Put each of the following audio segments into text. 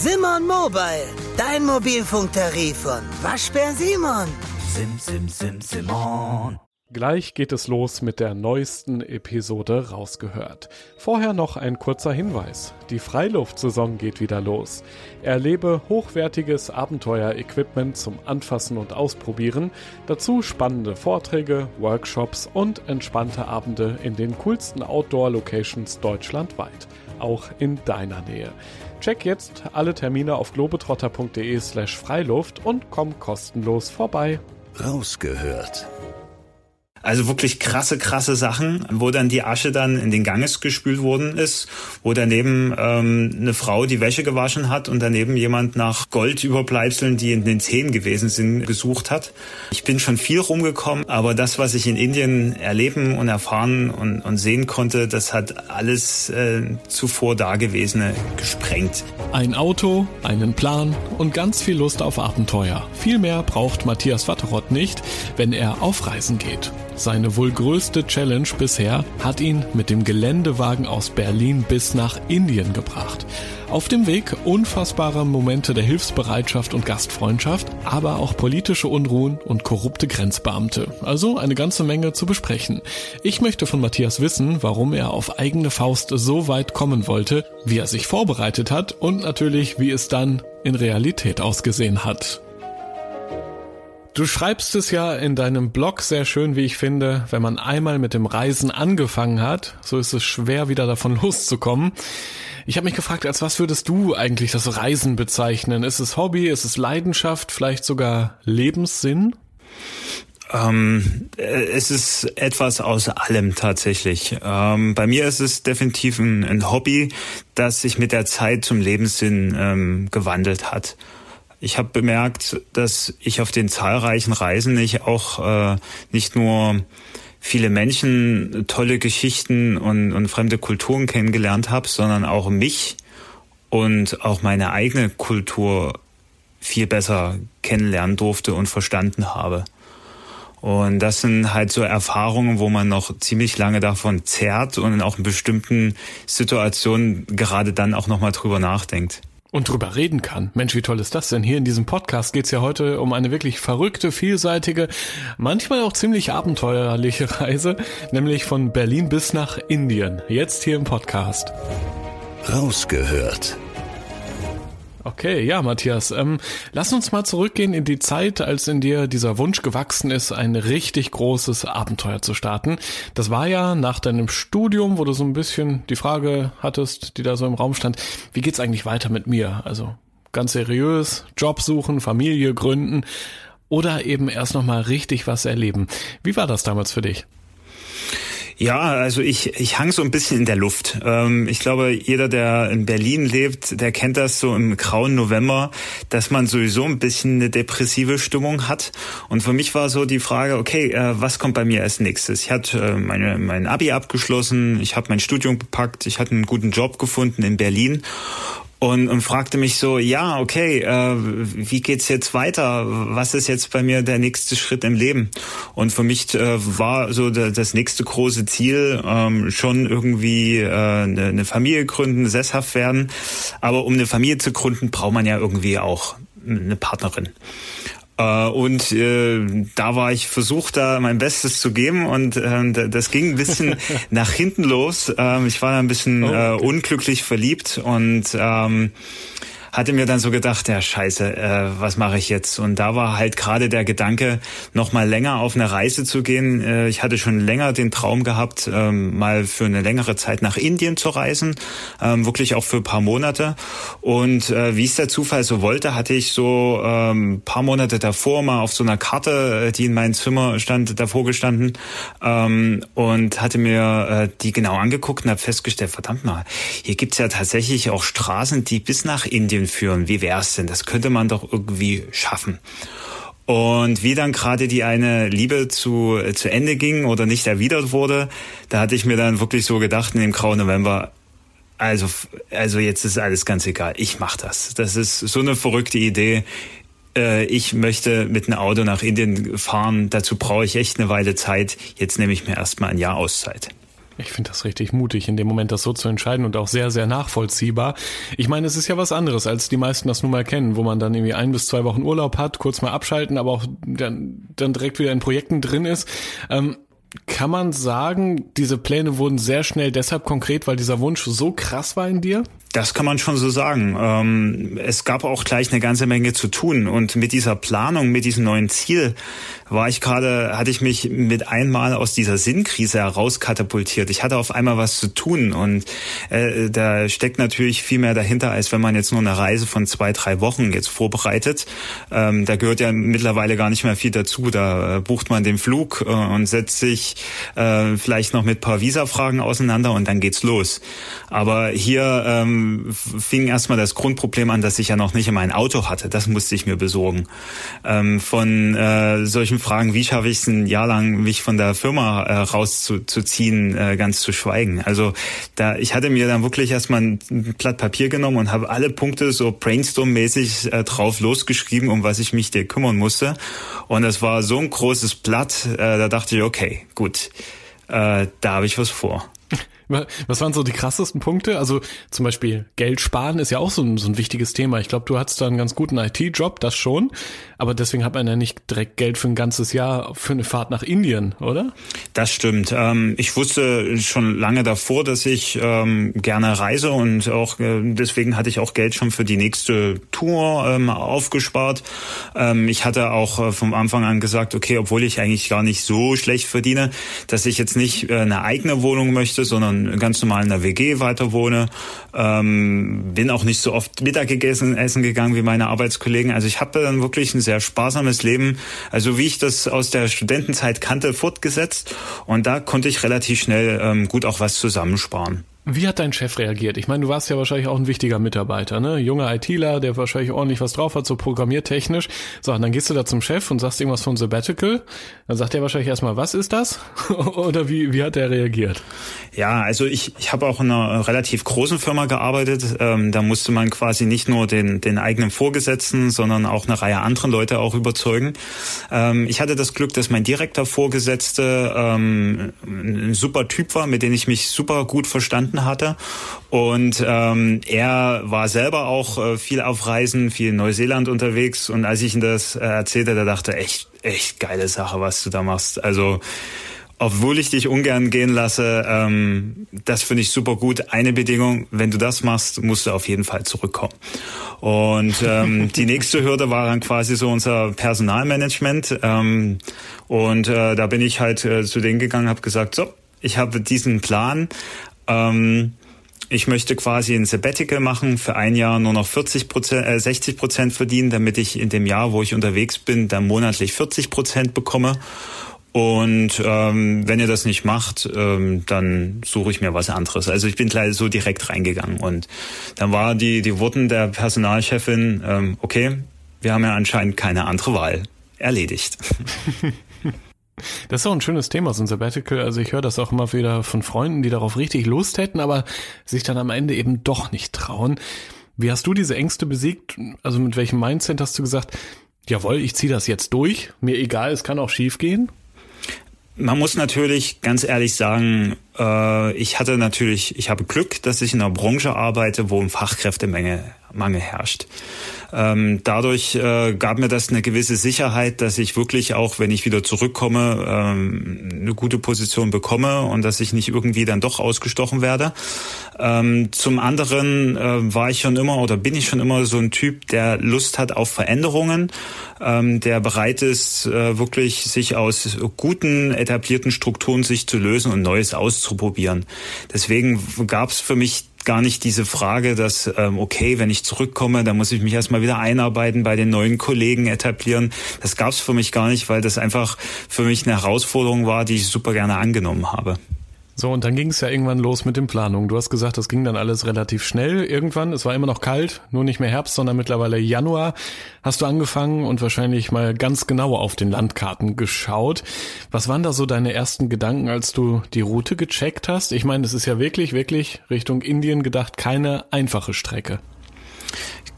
Simon Mobile, dein Mobilfunktarif von Waschbär Simon. Sim, sim, sim, Simon. Gleich geht es los mit der neuesten Episode rausgehört. Vorher noch ein kurzer Hinweis. Die Freiluftsaison geht wieder los. Erlebe hochwertiges Abenteuer-Equipment zum Anfassen und Ausprobieren, dazu spannende Vorträge, Workshops und entspannte Abende in den coolsten Outdoor-Locations deutschlandweit, auch in deiner Nähe. Check jetzt alle Termine auf globetrotter.de slash Freiluft und komm kostenlos vorbei. Rausgehört. Also wirklich krasse, krasse Sachen, wo dann die Asche dann in den Ganges gespült worden ist, wo daneben ähm, eine Frau die Wäsche gewaschen hat und daneben jemand nach Goldüberbleibseln, die in den Zähnen gewesen sind, gesucht hat. Ich bin schon viel rumgekommen, aber das, was ich in Indien erleben und erfahren und, und sehen konnte, das hat alles äh, zuvor Dagewesene gesprengt. Ein Auto, einen Plan und ganz viel Lust auf Abenteuer. Viel mehr braucht Matthias Watteroth nicht, wenn er auf Reisen geht. Seine wohl größte Challenge bisher hat ihn mit dem Geländewagen aus Berlin bis nach Indien gebracht. Auf dem Weg unfassbare Momente der Hilfsbereitschaft und Gastfreundschaft, aber auch politische Unruhen und korrupte Grenzbeamte. Also eine ganze Menge zu besprechen. Ich möchte von Matthias wissen, warum er auf eigene Faust so weit kommen wollte, wie er sich vorbereitet hat und natürlich, wie es dann in Realität ausgesehen hat. Du schreibst es ja in deinem Blog sehr schön, wie ich finde, wenn man einmal mit dem Reisen angefangen hat, so ist es schwer wieder davon loszukommen. Ich habe mich gefragt, als was würdest du eigentlich das Reisen bezeichnen? Ist es Hobby, ist es Leidenschaft, vielleicht sogar Lebenssinn? Ähm, äh, es ist etwas aus allem tatsächlich. Ähm, bei mir ist es definitiv ein, ein, Hobby, das sich mit der Zeit zum Lebenssinn ähm, gewandelt hat. Ich habe bemerkt, dass ich auf den zahlreichen Reisen nicht auch äh, nicht nur viele Menschen, tolle Geschichten und, und fremde Kulturen kennengelernt habe, sondern auch mich und auch meine eigene Kultur viel besser kennenlernen durfte und verstanden habe. Und das sind halt so Erfahrungen, wo man noch ziemlich lange davon zerrt und auch in bestimmten Situationen gerade dann auch nochmal drüber nachdenkt und drüber reden kann. Mensch, wie toll ist das denn? Hier in diesem Podcast geht's ja heute um eine wirklich verrückte, vielseitige, manchmal auch ziemlich abenteuerliche Reise, nämlich von Berlin bis nach Indien. Jetzt hier im Podcast. Rausgehört Okay, ja, Matthias, ähm, lass uns mal zurückgehen in die Zeit, als in dir dieser Wunsch gewachsen ist, ein richtig großes Abenteuer zu starten. Das war ja nach deinem Studium, wo du so ein bisschen die Frage hattest, die da so im Raum stand, wie geht's eigentlich weiter mit mir? Also ganz seriös, Job suchen, Familie gründen oder eben erst nochmal richtig was erleben. Wie war das damals für dich? Ja, also ich, ich hang so ein bisschen in der Luft. Ähm, ich glaube, jeder, der in Berlin lebt, der kennt das so im grauen November, dass man sowieso ein bisschen eine depressive Stimmung hat. Und für mich war so die Frage, okay, äh, was kommt bei mir als nächstes? Ich hatte äh, meine, mein Abi abgeschlossen, ich habe mein Studium gepackt, ich hatte einen guten Job gefunden in Berlin und, und fragte mich so, ja, okay, äh, wie geht's jetzt weiter? Was ist jetzt bei mir der nächste Schritt im Leben? Und für mich äh, war so das nächste große Ziel ähm, schon irgendwie äh, eine, eine Familie gründen, sesshaft werden. Aber um eine Familie zu gründen, braucht man ja irgendwie auch eine Partnerin. Äh, und äh, da war ich versucht, da mein Bestes zu geben und äh, das ging ein bisschen nach hinten los. Ähm, ich war da ein bisschen oh, okay. äh, unglücklich verliebt und ähm, hatte mir dann so gedacht, ja scheiße, äh, was mache ich jetzt? Und da war halt gerade der Gedanke, noch mal länger auf eine Reise zu gehen. Äh, ich hatte schon länger den Traum gehabt, ähm, mal für eine längere Zeit nach Indien zu reisen, ähm, wirklich auch für ein paar Monate. Und äh, wie es der Zufall so wollte, hatte ich so ähm, paar Monate davor mal auf so einer Karte, äh, die in meinem Zimmer stand, davor gestanden ähm, und hatte mir äh, die genau angeguckt und habe festgestellt, verdammt mal, hier gibt's ja tatsächlich auch Straßen, die bis nach Indien Studien führen. Wie wär's denn? Das könnte man doch irgendwie schaffen. Und wie dann gerade die eine Liebe zu, zu Ende ging oder nicht erwidert wurde, da hatte ich mir dann wirklich so gedacht in dem grauen November, also, also jetzt ist alles ganz egal. Ich mach das. Das ist so eine verrückte Idee. Äh, ich möchte mit einem Auto nach Indien fahren. Dazu brauche ich echt eine Weile Zeit. Jetzt nehme ich mir erstmal ein Jahr Auszeit. Ich finde das richtig mutig, in dem Moment das so zu entscheiden und auch sehr, sehr nachvollziehbar. Ich meine, es ist ja was anderes, als die meisten das nun mal kennen, wo man dann irgendwie ein bis zwei Wochen Urlaub hat, kurz mal abschalten, aber auch dann, dann direkt wieder in Projekten drin ist. Ähm, kann man sagen, diese Pläne wurden sehr schnell deshalb konkret, weil dieser Wunsch so krass war in dir? Das kann man schon so sagen. Ähm, es gab auch gleich eine ganze Menge zu tun und mit dieser Planung, mit diesem neuen Ziel war ich gerade, hatte ich mich mit einmal aus dieser Sinnkrise herauskatapultiert. Ich hatte auf einmal was zu tun und äh, da steckt natürlich viel mehr dahinter, als wenn man jetzt nur eine Reise von zwei, drei Wochen jetzt vorbereitet. Ähm, da gehört ja mittlerweile gar nicht mehr viel dazu. Da äh, bucht man den Flug äh, und setzt sich vielleicht noch mit paar Visa-Fragen auseinander und dann geht's los. Aber hier ähm, fing erstmal das Grundproblem an, dass ich ja noch nicht mein Auto hatte. Das musste ich mir besorgen. Ähm, von äh, solchen solchen Fragen, wie schaffe ich es ein Jahr lang, mich von der Firma äh, rauszuziehen, äh, ganz zu schweigen. Also da, ich hatte mir dann wirklich erstmal ein Blatt Papier genommen und habe alle Punkte so brainstorm-mäßig äh, drauf losgeschrieben, um was ich mich dir kümmern musste. Und es war so ein großes Blatt, äh, da dachte ich, okay, gut, äh, da habe ich was vor. Was waren so die krassesten Punkte? Also zum Beispiel Geld sparen ist ja auch so ein, so ein wichtiges Thema. Ich glaube, du hattest da einen ganz guten IT-Job, das schon. Aber deswegen hat man ja nicht direkt Geld für ein ganzes Jahr für eine Fahrt nach Indien, oder? Das stimmt. Ähm, ich wusste schon lange davor, dass ich ähm, gerne reise und auch äh, deswegen hatte ich auch Geld schon für die nächste Tour ähm, aufgespart. Ich hatte auch äh, vom Anfang an gesagt, okay, obwohl ich eigentlich gar nicht so schlecht verdiene, dass ich jetzt nicht äh, eine eigene Wohnung möchte, sondern ganz normal in der WG weiter wohne. Bin auch nicht so oft Mittag gegessen, essen gegangen wie meine Arbeitskollegen. Also ich habe dann wirklich ein sehr sparsames Leben, also wie ich das aus der Studentenzeit kannte, fortgesetzt. Und da konnte ich relativ schnell ähm, gut auch was zusammensparen. Wie hat dein Chef reagiert? Ich meine, du warst ja wahrscheinlich auch ein wichtiger Mitarbeiter, ne? Junger ITler, der wahrscheinlich ordentlich was drauf hat, so programmiertechnisch. So, und dann gehst du da zum Chef und sagst irgendwas von Sabbatical. Dann sagt er wahrscheinlich erstmal, was ist das? Oder wie, wie hat er reagiert? Ja, also ich, ich habe auch in einer relativ großen Firma gearbeitet. Ähm, da musste man quasi nicht nur den, den eigenen Vorgesetzten, sondern auch eine Reihe anderen Leute auch überzeugen. Ähm, ich hatte das Glück, dass mein direkter Vorgesetzte ähm, ein super Typ war, mit dem ich mich super gut verstanden gefunden hatte. Und ähm, er war selber auch äh, viel auf Reisen, viel in Neuseeland unterwegs. Und als ich ihm das äh, erzählte, da dachte echt, echt geile Sache, was du da machst. Also obwohl ich dich ungern gehen lasse, ähm, das finde ich super gut. Eine Bedingung, wenn du das machst, musst du auf jeden Fall zurückkommen. Und ähm, die nächste Hürde war dann quasi so unser Personalmanagement. Ähm, und äh, da bin ich halt äh, zu denen gegangen, habe gesagt, so, ich habe diesen Plan, ähm, ich möchte quasi ein Sabbatical machen, für ein Jahr nur noch 40 Prozent, äh, 60 Prozent verdienen, damit ich in dem Jahr, wo ich unterwegs bin, dann monatlich 40 Prozent bekomme. Und ähm, wenn ihr das nicht macht, ähm, dann suche ich mir was anderes. Also ich bin gleich so direkt reingegangen. Und dann war die, die Worten der Personalchefin, ähm, okay, wir haben ja anscheinend keine andere Wahl. Erledigt. Das ist auch ein schönes Thema, so ein Sabbatical. Also ich höre das auch immer wieder von Freunden, die darauf richtig Lust hätten, aber sich dann am Ende eben doch nicht trauen. Wie hast du diese Ängste besiegt? Also mit welchem Mindset hast du gesagt, jawohl, ich ziehe das jetzt durch, mir egal, es kann auch schief gehen? Man muss natürlich ganz ehrlich sagen, äh, ich hatte natürlich, ich habe Glück, dass ich in einer Branche arbeite, wo ein Fachkräftemenge Mangel herrscht. Ähm, dadurch äh, gab mir das eine gewisse Sicherheit, dass ich wirklich auch, wenn ich wieder zurückkomme, ähm, eine gute Position bekomme und dass ich nicht irgendwie dann doch ausgestochen werde. Ähm, zum anderen äh, war ich schon immer oder bin ich schon immer so ein Typ, der Lust hat auf Veränderungen, ähm, der bereit ist, äh, wirklich sich aus guten etablierten Strukturen sich zu lösen und Neues auszuprobieren. Deswegen gab es für mich gar nicht diese Frage, dass, ähm, okay, wenn ich zurückkomme, dann muss ich mich erstmal wieder einarbeiten, bei den neuen Kollegen etablieren. Das gab es für mich gar nicht, weil das einfach für mich eine Herausforderung war, die ich super gerne angenommen habe. So, und dann ging es ja irgendwann los mit den Planungen. Du hast gesagt, das ging dann alles relativ schnell irgendwann. Es war immer noch kalt, nur nicht mehr Herbst, sondern mittlerweile Januar. Hast du angefangen und wahrscheinlich mal ganz genau auf den Landkarten geschaut. Was waren da so deine ersten Gedanken, als du die Route gecheckt hast? Ich meine, es ist ja wirklich, wirklich Richtung Indien gedacht keine einfache Strecke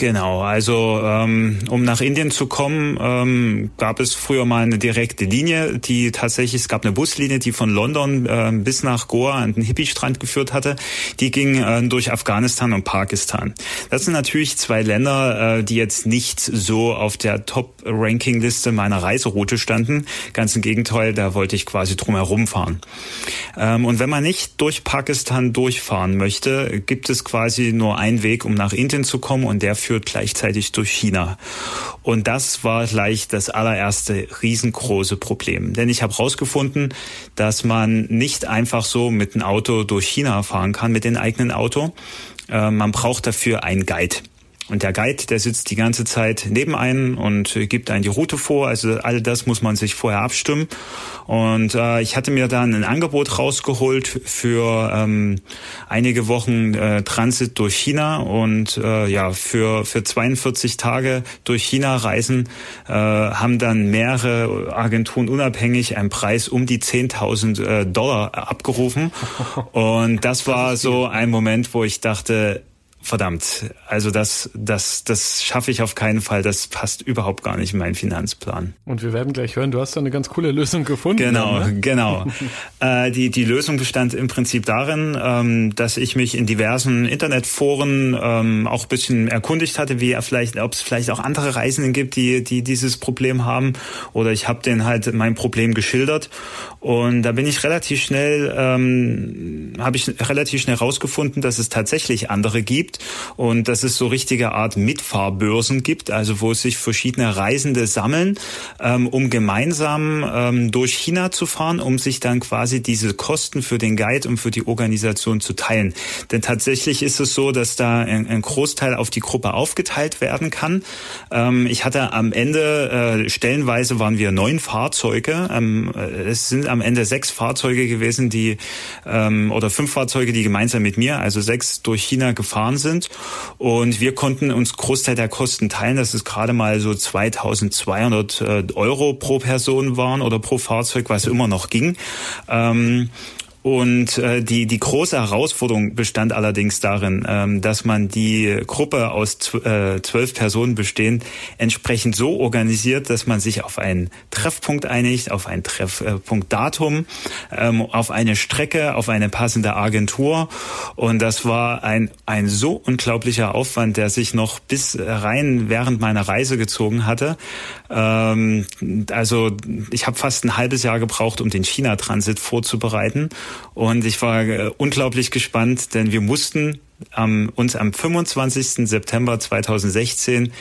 Genau, also ähm, um nach Indien zu kommen, ähm, gab es früher mal eine direkte Linie, die tatsächlich, es gab eine Buslinie, die von London äh, bis nach Goa an den Hippie-Strand geführt hatte. Die ging äh, durch Afghanistan und Pakistan. Das sind natürlich zwei Länder, äh, die jetzt nicht so auf der Top-Ranking-Liste meiner Reiseroute standen. Ganz im Gegenteil, da wollte ich quasi drumherum fahren. Ähm, und wenn man nicht durch Pakistan durchfahren möchte, gibt es quasi nur einen Weg, um nach Indien zu kommen und der führt gleichzeitig durch China. Und das war gleich das allererste riesengroße Problem. Denn ich habe herausgefunden, dass man nicht einfach so mit einem Auto durch China fahren kann, mit dem eigenen Auto. Äh, man braucht dafür einen Guide. Und der Guide, der sitzt die ganze Zeit neben einen und gibt einen die Route vor. Also all das muss man sich vorher abstimmen. Und äh, ich hatte mir dann ein Angebot rausgeholt für ähm, einige Wochen äh, Transit durch China und äh, ja für für 42 Tage durch China reisen äh, haben dann mehrere Agenturen unabhängig einen Preis um die 10.000 äh, Dollar abgerufen. Und das war so ein Moment, wo ich dachte, verdammt, also das, das, das schaffe ich auf keinen Fall. Das passt überhaupt gar nicht in meinen Finanzplan. Und wir werden gleich hören, du hast da eine ganz coole Lösung gefunden. Genau, ne? genau. äh, die, die Lösung bestand im Prinzip darin, ähm, dass ich mich in diversen Internetforen ähm, auch bisschen erkundigt hatte, wie er vielleicht, ob es vielleicht auch andere Reisenden gibt, die, die dieses Problem haben. Oder ich habe denen halt mein Problem geschildert. Und da bin ich relativ schnell, ähm, habe ich relativ schnell rausgefunden, dass es tatsächlich andere gibt gibt und dass es so richtige Art Mitfahrbörsen gibt, also wo sich verschiedene Reisende sammeln, ähm, um gemeinsam ähm, durch China zu fahren, um sich dann quasi diese Kosten für den Guide und für die Organisation zu teilen. Denn tatsächlich ist es so, dass da ein, ein Großteil auf die Gruppe aufgeteilt werden kann. Ähm, ich hatte am Ende, äh, stellenweise waren wir neun Fahrzeuge. Ähm, äh, es sind am Ende sechs Fahrzeuge gewesen, die ähm, oder fünf Fahrzeuge, die gemeinsam mit mir, also sechs durch China gefahren sind. Und wir konnten uns Großteil der Kosten teilen. Das ist gerade mal so 2200 äh, Euro pro Person waren oder pro Fahrzeug, was immer noch ging. Ähm, und äh, die, die große Herausforderung bestand allerdings darin, ähm, dass man die Gruppe aus äh, zwölf Personen bestehend entsprechend so organisiert, dass man sich auf einen Treffpunkt einigt, auf ein Treffpunktdatum, ähm, auf eine Strecke, auf eine passende Agentur. Und das war ein, ein so unglaublicher Aufwand, der sich noch bis rein während meiner Reise gezogen hatte. Ähm, also ich habe fast ein halbes Jahr gebraucht, um den China-Transit vorzubereiten. Und ich war äh, unglaublich gespannt, denn wir mussten ähm, uns am 25. September 2016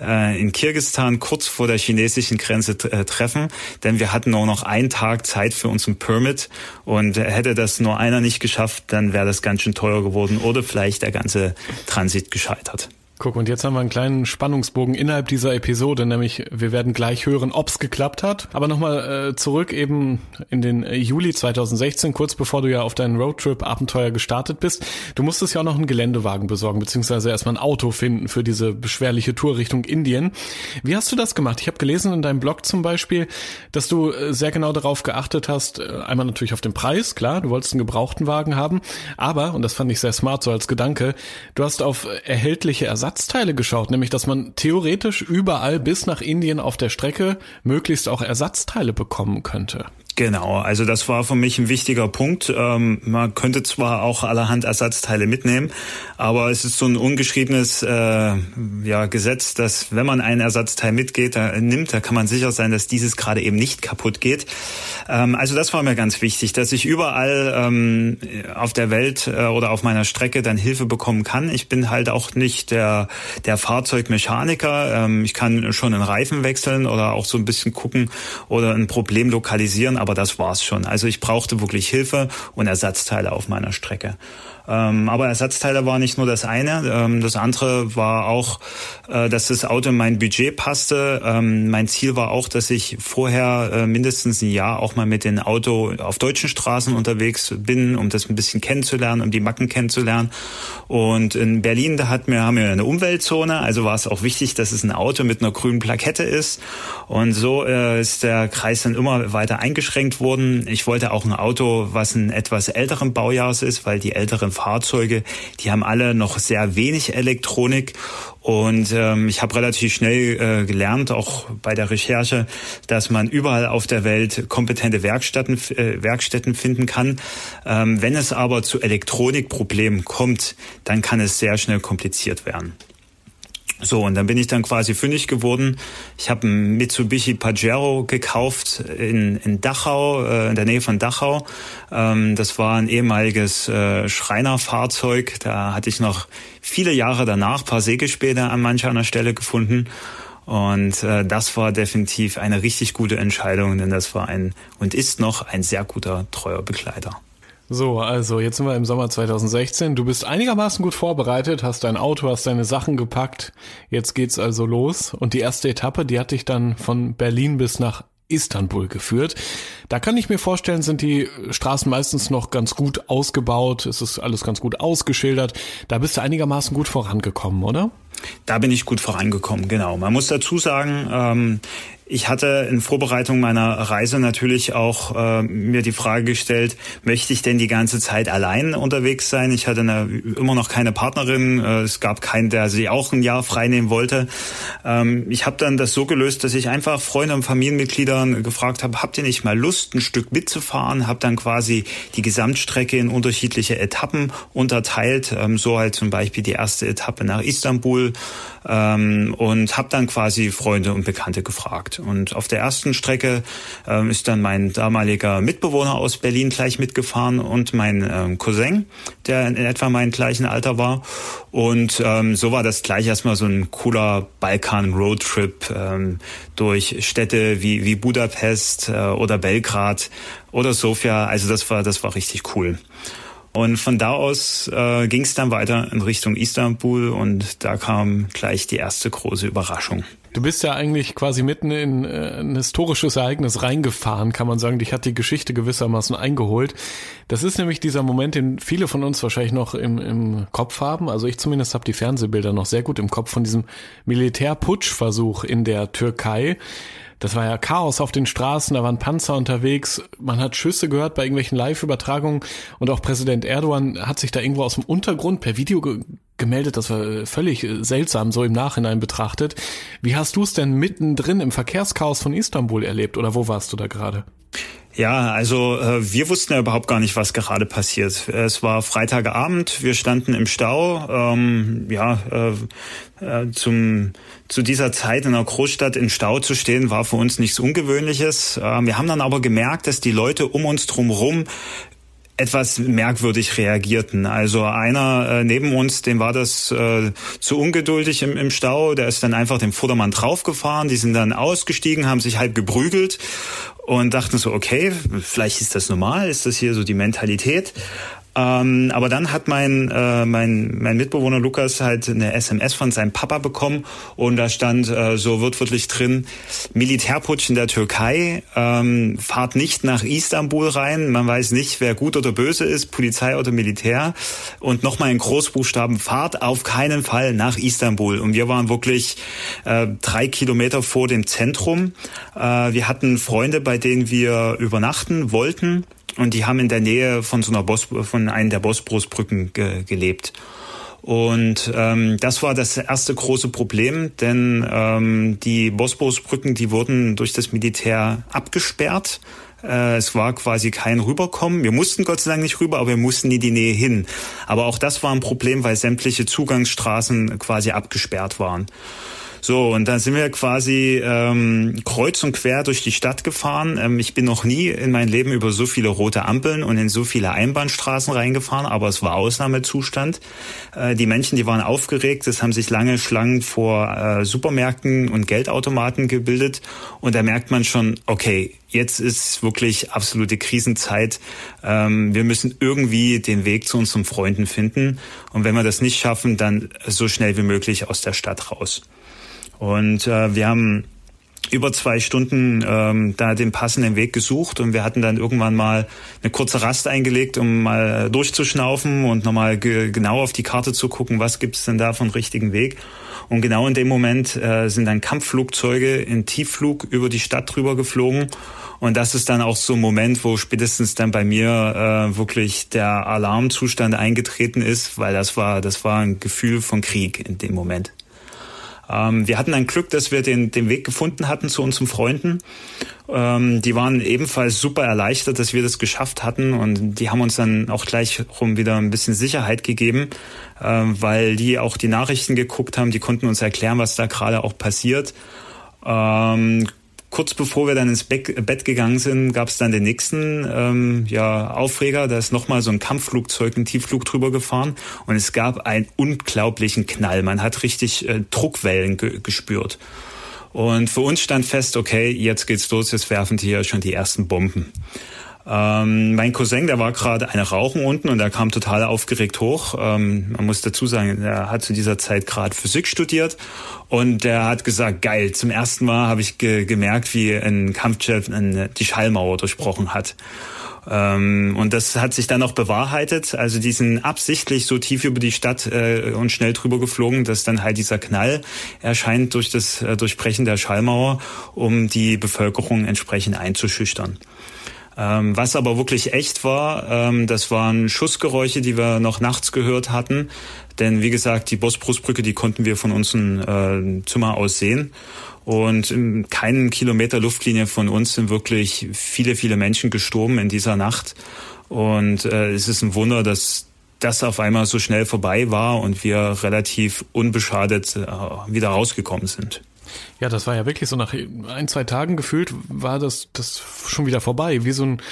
äh, in Kirgistan kurz vor der chinesischen Grenze äh, treffen, denn wir hatten nur noch einen Tag Zeit für unseren Permit und hätte das nur einer nicht geschafft, dann wäre das ganz schön teuer geworden oder vielleicht der ganze Transit gescheitert. Guck, und jetzt haben wir einen kleinen Spannungsbogen innerhalb dieser Episode, nämlich wir werden gleich hören, ob's geklappt hat. Aber nochmal äh, zurück eben in den äh, Juli 2016, kurz bevor du ja auf deinen Roadtrip-Abenteuer gestartet bist. Du musstest ja auch noch einen Geländewagen besorgen, beziehungsweise erstmal ein Auto finden für diese beschwerliche Tour Richtung Indien. Wie hast du das gemacht? Ich habe gelesen in deinem Blog zum Beispiel, dass du äh, sehr genau darauf geachtet hast, äh, einmal natürlich auf den Preis, klar, du wolltest einen gebrauchten Wagen haben, aber, und das fand ich sehr smart so als Gedanke, du hast auf erhältliche Ersatz Ersatzteile geschaut, nämlich dass man theoretisch überall bis nach Indien auf der Strecke möglichst auch Ersatzteile bekommen könnte. Genau, also das war für mich ein wichtiger Punkt. Ähm, man könnte zwar auch allerhand Ersatzteile mitnehmen, aber es ist so ein ungeschriebenes äh, ja, Gesetz, dass wenn man ein Ersatzteil mitgeht, da, nimmt, da kann man sicher sein, dass dieses gerade eben nicht kaputt geht. Ähm, also das war mir ganz wichtig, dass ich überall ähm, auf der Welt äh, oder auf meiner Strecke dann Hilfe bekommen kann. Ich bin halt auch nicht der, der Fahrzeugmechaniker. Ähm, ich kann schon einen Reifen wechseln oder auch so ein bisschen gucken oder ein Problem lokalisieren aber das war's schon. Also ich brauchte wirklich Hilfe und Ersatzteile auf meiner Strecke. Ähm, aber Ersatzteile war nicht nur das eine. Ähm, das andere war auch, äh, dass das Auto in mein Budget passte. Ähm, mein Ziel war auch, dass ich vorher äh, mindestens ein Jahr auch mal mit dem Auto auf deutschen Straßen unterwegs bin, um das ein bisschen kennenzulernen, um die Macken kennenzulernen. Und in Berlin, da hat mir, haben wir eine Umweltzone, also war es auch wichtig, dass es ein Auto mit einer grünen Plakette ist. Und so äh, ist der Kreis dann immer weiter eingeschränkt wurden. Ich wollte auch ein Auto, was ein etwas älteren Baujahrs ist, weil die älteren Fahrzeuge, die haben alle noch sehr wenig Elektronik. Und ähm, ich habe relativ schnell äh, gelernt, auch bei der Recherche, dass man überall auf der Welt kompetente Werkstätten, äh, Werkstätten finden kann. Ähm, wenn es aber zu Elektronikproblemen kommt, dann kann es sehr schnell kompliziert werden. So, und dann bin ich dann quasi fündig geworden. Ich habe ein Mitsubishi Pajero gekauft in, in Dachau, äh, in der Nähe von Dachau. Ähm, das war ein ehemaliges äh, Schreinerfahrzeug. Da hatte ich noch viele Jahre danach paar Sägespäne an mancher einer Stelle gefunden. Und äh, das war definitiv eine richtig gute Entscheidung, denn das war ein und ist noch ein sehr guter, treuer Begleiter. So, also jetzt sind wir im Sommer 2016. Du bist einigermaßen gut vorbereitet, hast dein Auto, hast deine Sachen gepackt. Jetzt geht's also los. Und die erste Etappe, die hat dich dann von Berlin bis nach Istanbul geführt. Da kann ich mir vorstellen, sind die Straßen meistens noch ganz gut ausgebaut. Es ist alles ganz gut ausgeschildert. Da bist du einigermaßen gut vorangekommen, oder? Da bin ich gut vorangekommen, genau. Man muss dazu sagen, ähm, ich hatte in Vorbereitung meiner Reise natürlich auch äh, mir die Frage gestellt, möchte ich denn die ganze Zeit allein unterwegs sein? Ich hatte eine, immer noch keine Partnerin, äh, es gab keinen, der sie auch ein Jahr freinehmen wollte. Ähm, ich habe dann das so gelöst, dass ich einfach Freunde und Familienmitgliedern gefragt habe, habt ihr nicht mal Lust, ein Stück mitzufahren? Habe dann quasi die Gesamtstrecke in unterschiedliche Etappen unterteilt, ähm, so halt zum Beispiel die erste Etappe nach Istanbul ähm, und habe dann quasi Freunde und Bekannte gefragt. Und auf der ersten Strecke ähm, ist dann mein damaliger Mitbewohner aus Berlin gleich mitgefahren und mein ähm, Cousin, der in etwa mein gleichen Alter war. Und ähm, so war das gleich erstmal so ein cooler Balkan-Roadtrip ähm, durch Städte wie, wie Budapest äh, oder Belgrad oder Sofia. Also das war, das war richtig cool. Und von da aus äh, ging es dann weiter in Richtung Istanbul und da kam gleich die erste große Überraschung. Du bist ja eigentlich quasi mitten in äh, ein historisches Ereignis reingefahren, kann man sagen. Dich hat die Geschichte gewissermaßen eingeholt. Das ist nämlich dieser Moment, den viele von uns wahrscheinlich noch im, im Kopf haben. Also ich zumindest habe die Fernsehbilder noch sehr gut im Kopf von diesem Militärputschversuch in der Türkei. Das war ja Chaos auf den Straßen, da waren Panzer unterwegs, man hat Schüsse gehört bei irgendwelchen Live-Übertragungen und auch Präsident Erdogan hat sich da irgendwo aus dem Untergrund per Video ge gemeldet, das war völlig seltsam, so im Nachhinein betrachtet. Wie hast du es denn mittendrin im Verkehrschaos von Istanbul erlebt oder wo warst du da gerade? Ja, also äh, wir wussten ja überhaupt gar nicht, was gerade passiert. Es war Freitagabend, wir standen im Stau. Ähm, ja, äh, äh, zum zu dieser Zeit in einer Großstadt in Stau zu stehen, war für uns nichts Ungewöhnliches. Äh, wir haben dann aber gemerkt, dass die Leute um uns drumherum etwas merkwürdig reagierten. Also einer äh, neben uns, dem war das äh, zu ungeduldig im, im Stau, der ist dann einfach dem Vordermann draufgefahren, die sind dann ausgestiegen, haben sich halb geprügelt und dachten so, okay, vielleicht ist das normal, ist das hier so die Mentalität. Ähm, aber dann hat mein, äh, mein, mein Mitbewohner Lukas halt eine SMS von seinem Papa bekommen und da stand äh, so wortwörtlich drin, Militärputsch in der Türkei, ähm, fahrt nicht nach Istanbul rein, man weiß nicht, wer gut oder böse ist, Polizei oder Militär und nochmal in Großbuchstaben, fahrt auf keinen Fall nach Istanbul. Und wir waren wirklich äh, drei Kilometer vor dem Zentrum. Äh, wir hatten Freunde, bei denen wir übernachten wollten und die haben in der Nähe von so einer Bos von einer der Bosporusbrücken ge gelebt. Und ähm, das war das erste große Problem, denn ähm, die Bosporusbrücken, die wurden durch das Militär abgesperrt. Äh, es war quasi kein Rüberkommen. Wir mussten Gott sei Dank nicht rüber, aber wir mussten in die Nähe hin. Aber auch das war ein Problem, weil sämtliche Zugangsstraßen quasi abgesperrt waren. So, und dann sind wir quasi ähm, kreuz und quer durch die Stadt gefahren. Ähm, ich bin noch nie in meinem Leben über so viele rote Ampeln und in so viele Einbahnstraßen reingefahren, aber es war Ausnahmezustand. Äh, die Menschen, die waren aufgeregt, es haben sich lange Schlangen vor äh, Supermärkten und Geldautomaten gebildet und da merkt man schon, okay, jetzt ist wirklich absolute Krisenzeit. Ähm, wir müssen irgendwie den Weg zu unseren Freunden finden. Und wenn wir das nicht schaffen, dann so schnell wie möglich aus der Stadt raus. Und äh, wir haben über zwei Stunden ähm, da den passenden Weg gesucht und wir hatten dann irgendwann mal eine kurze Rast eingelegt, um mal durchzuschnaufen und nochmal ge genau auf die Karte zu gucken, was gibt es denn da von richtigen Weg. Und genau in dem Moment äh, sind dann Kampfflugzeuge in Tiefflug über die Stadt drüber geflogen. Und das ist dann auch so ein Moment, wo spätestens dann bei mir äh, wirklich der Alarmzustand eingetreten ist, weil das war, das war ein Gefühl von Krieg in dem Moment. Ähm, wir hatten ein Glück, dass wir den, den Weg gefunden hatten zu unseren Freunden. Ähm, die waren ebenfalls super erleichtert, dass wir das geschafft hatten und die haben uns dann auch gleich rum wieder ein bisschen Sicherheit gegeben, ähm, weil die auch die Nachrichten geguckt haben, die konnten uns erklären, was da gerade auch passiert. Ähm, kurz bevor wir dann ins Bett gegangen sind, gab es dann den nächsten ähm, ja, Aufreger. Da ist nochmal so ein Kampfflugzeug, ein Tiefflug drüber gefahren und es gab einen unglaublichen Knall. Man hat richtig äh, Druckwellen ge gespürt. Und für uns stand fest, okay, jetzt geht's los, jetzt werfen die hier schon die ersten Bomben. Ähm, mein Cousin, der war gerade eine Rauchen unten und er kam total aufgeregt hoch. Ähm, man muss dazu sagen, er hat zu dieser Zeit gerade Physik studiert und der hat gesagt, geil, zum ersten Mal habe ich ge gemerkt, wie ein Kampfjet die Schallmauer durchbrochen hat. Ähm, und das hat sich dann auch bewahrheitet. Also die sind absichtlich so tief über die Stadt äh, und schnell drüber geflogen, dass dann halt dieser Knall erscheint durch das äh, Durchbrechen der Schallmauer, um die Bevölkerung entsprechend einzuschüchtern. Ähm, was aber wirklich echt war, ähm, das waren Schussgeräusche, die wir noch nachts gehört hatten. Denn wie gesagt, die Bosporusbrücke, die konnten wir von unserem äh, Zimmer aus sehen. Und in keinen Kilometer Luftlinie von uns sind wirklich viele, viele Menschen gestorben in dieser Nacht. Und äh, es ist ein Wunder, dass das auf einmal so schnell vorbei war und wir relativ unbeschadet äh, wieder rausgekommen sind. Ja, das war ja wirklich so nach ein, zwei Tagen gefühlt war das, das schon wieder vorbei, wie so ein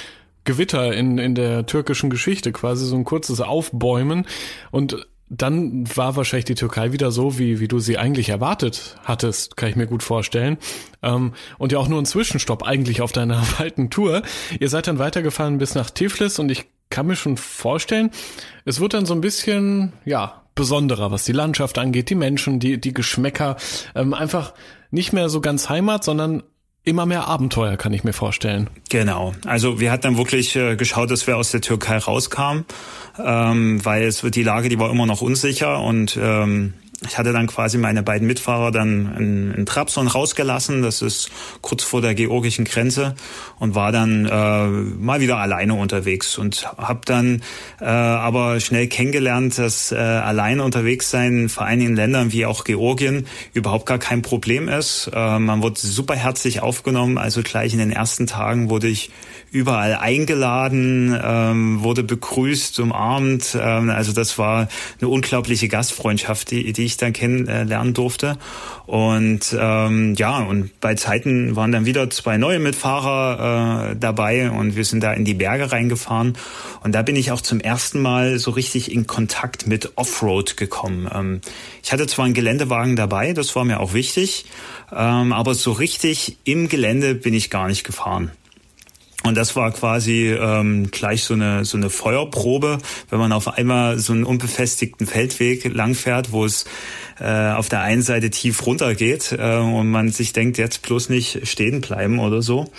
Gewitter in, in der türkischen Geschichte, quasi so ein kurzes Aufbäumen und dann war wahrscheinlich die Türkei wieder so, wie, wie du sie eigentlich erwartet hattest, kann ich mir gut vorstellen. Ähm, und ja auch nur ein Zwischenstopp eigentlich auf deiner weiten Tour. Ihr seid dann weitergefahren bis nach Tiflis und ich kann mir schon vorstellen, es wird dann so ein bisschen, ja, besonderer, was die Landschaft angeht, die Menschen, die, die Geschmäcker, ähm, einfach nicht mehr so ganz Heimat, sondern immer mehr Abenteuer, kann ich mir vorstellen. Genau. Also wir hatten dann wirklich äh, geschaut, dass wir aus der Türkei rauskamen, ähm, weil es wird die Lage, die war immer noch unsicher und ähm, ich hatte dann quasi meine beiden Mitfahrer dann in, in Trabzon rausgelassen, das ist kurz vor der georgischen Grenze und war dann äh, mal wieder alleine unterwegs und habe dann äh, aber schnell kennengelernt, dass äh, alleine unterwegs sein vor einigen Ländern wie auch Georgien überhaupt gar kein Problem ist. Äh, man wird super herzlich aufgenommen, also gleich in den ersten Tagen wurde ich überall eingeladen, ähm, wurde begrüßt, umarmt. Ähm, also das war eine unglaubliche Gastfreundschaft, die, die ich dann kennenlernen durfte. Und ähm, ja, und bei Zeiten waren dann wieder zwei neue Mitfahrer äh, dabei und wir sind da in die Berge reingefahren. Und da bin ich auch zum ersten Mal so richtig in Kontakt mit Offroad gekommen. Ähm, ich hatte zwar einen Geländewagen dabei, das war mir auch wichtig, ähm, aber so richtig im Gelände bin ich gar nicht gefahren. Und das war quasi ähm, gleich so eine so eine Feuerprobe, wenn man auf einmal so einen unbefestigten Feldweg langfährt, wo es äh, auf der einen Seite tief runter geht äh, und man sich denkt, jetzt bloß nicht stehen bleiben oder so.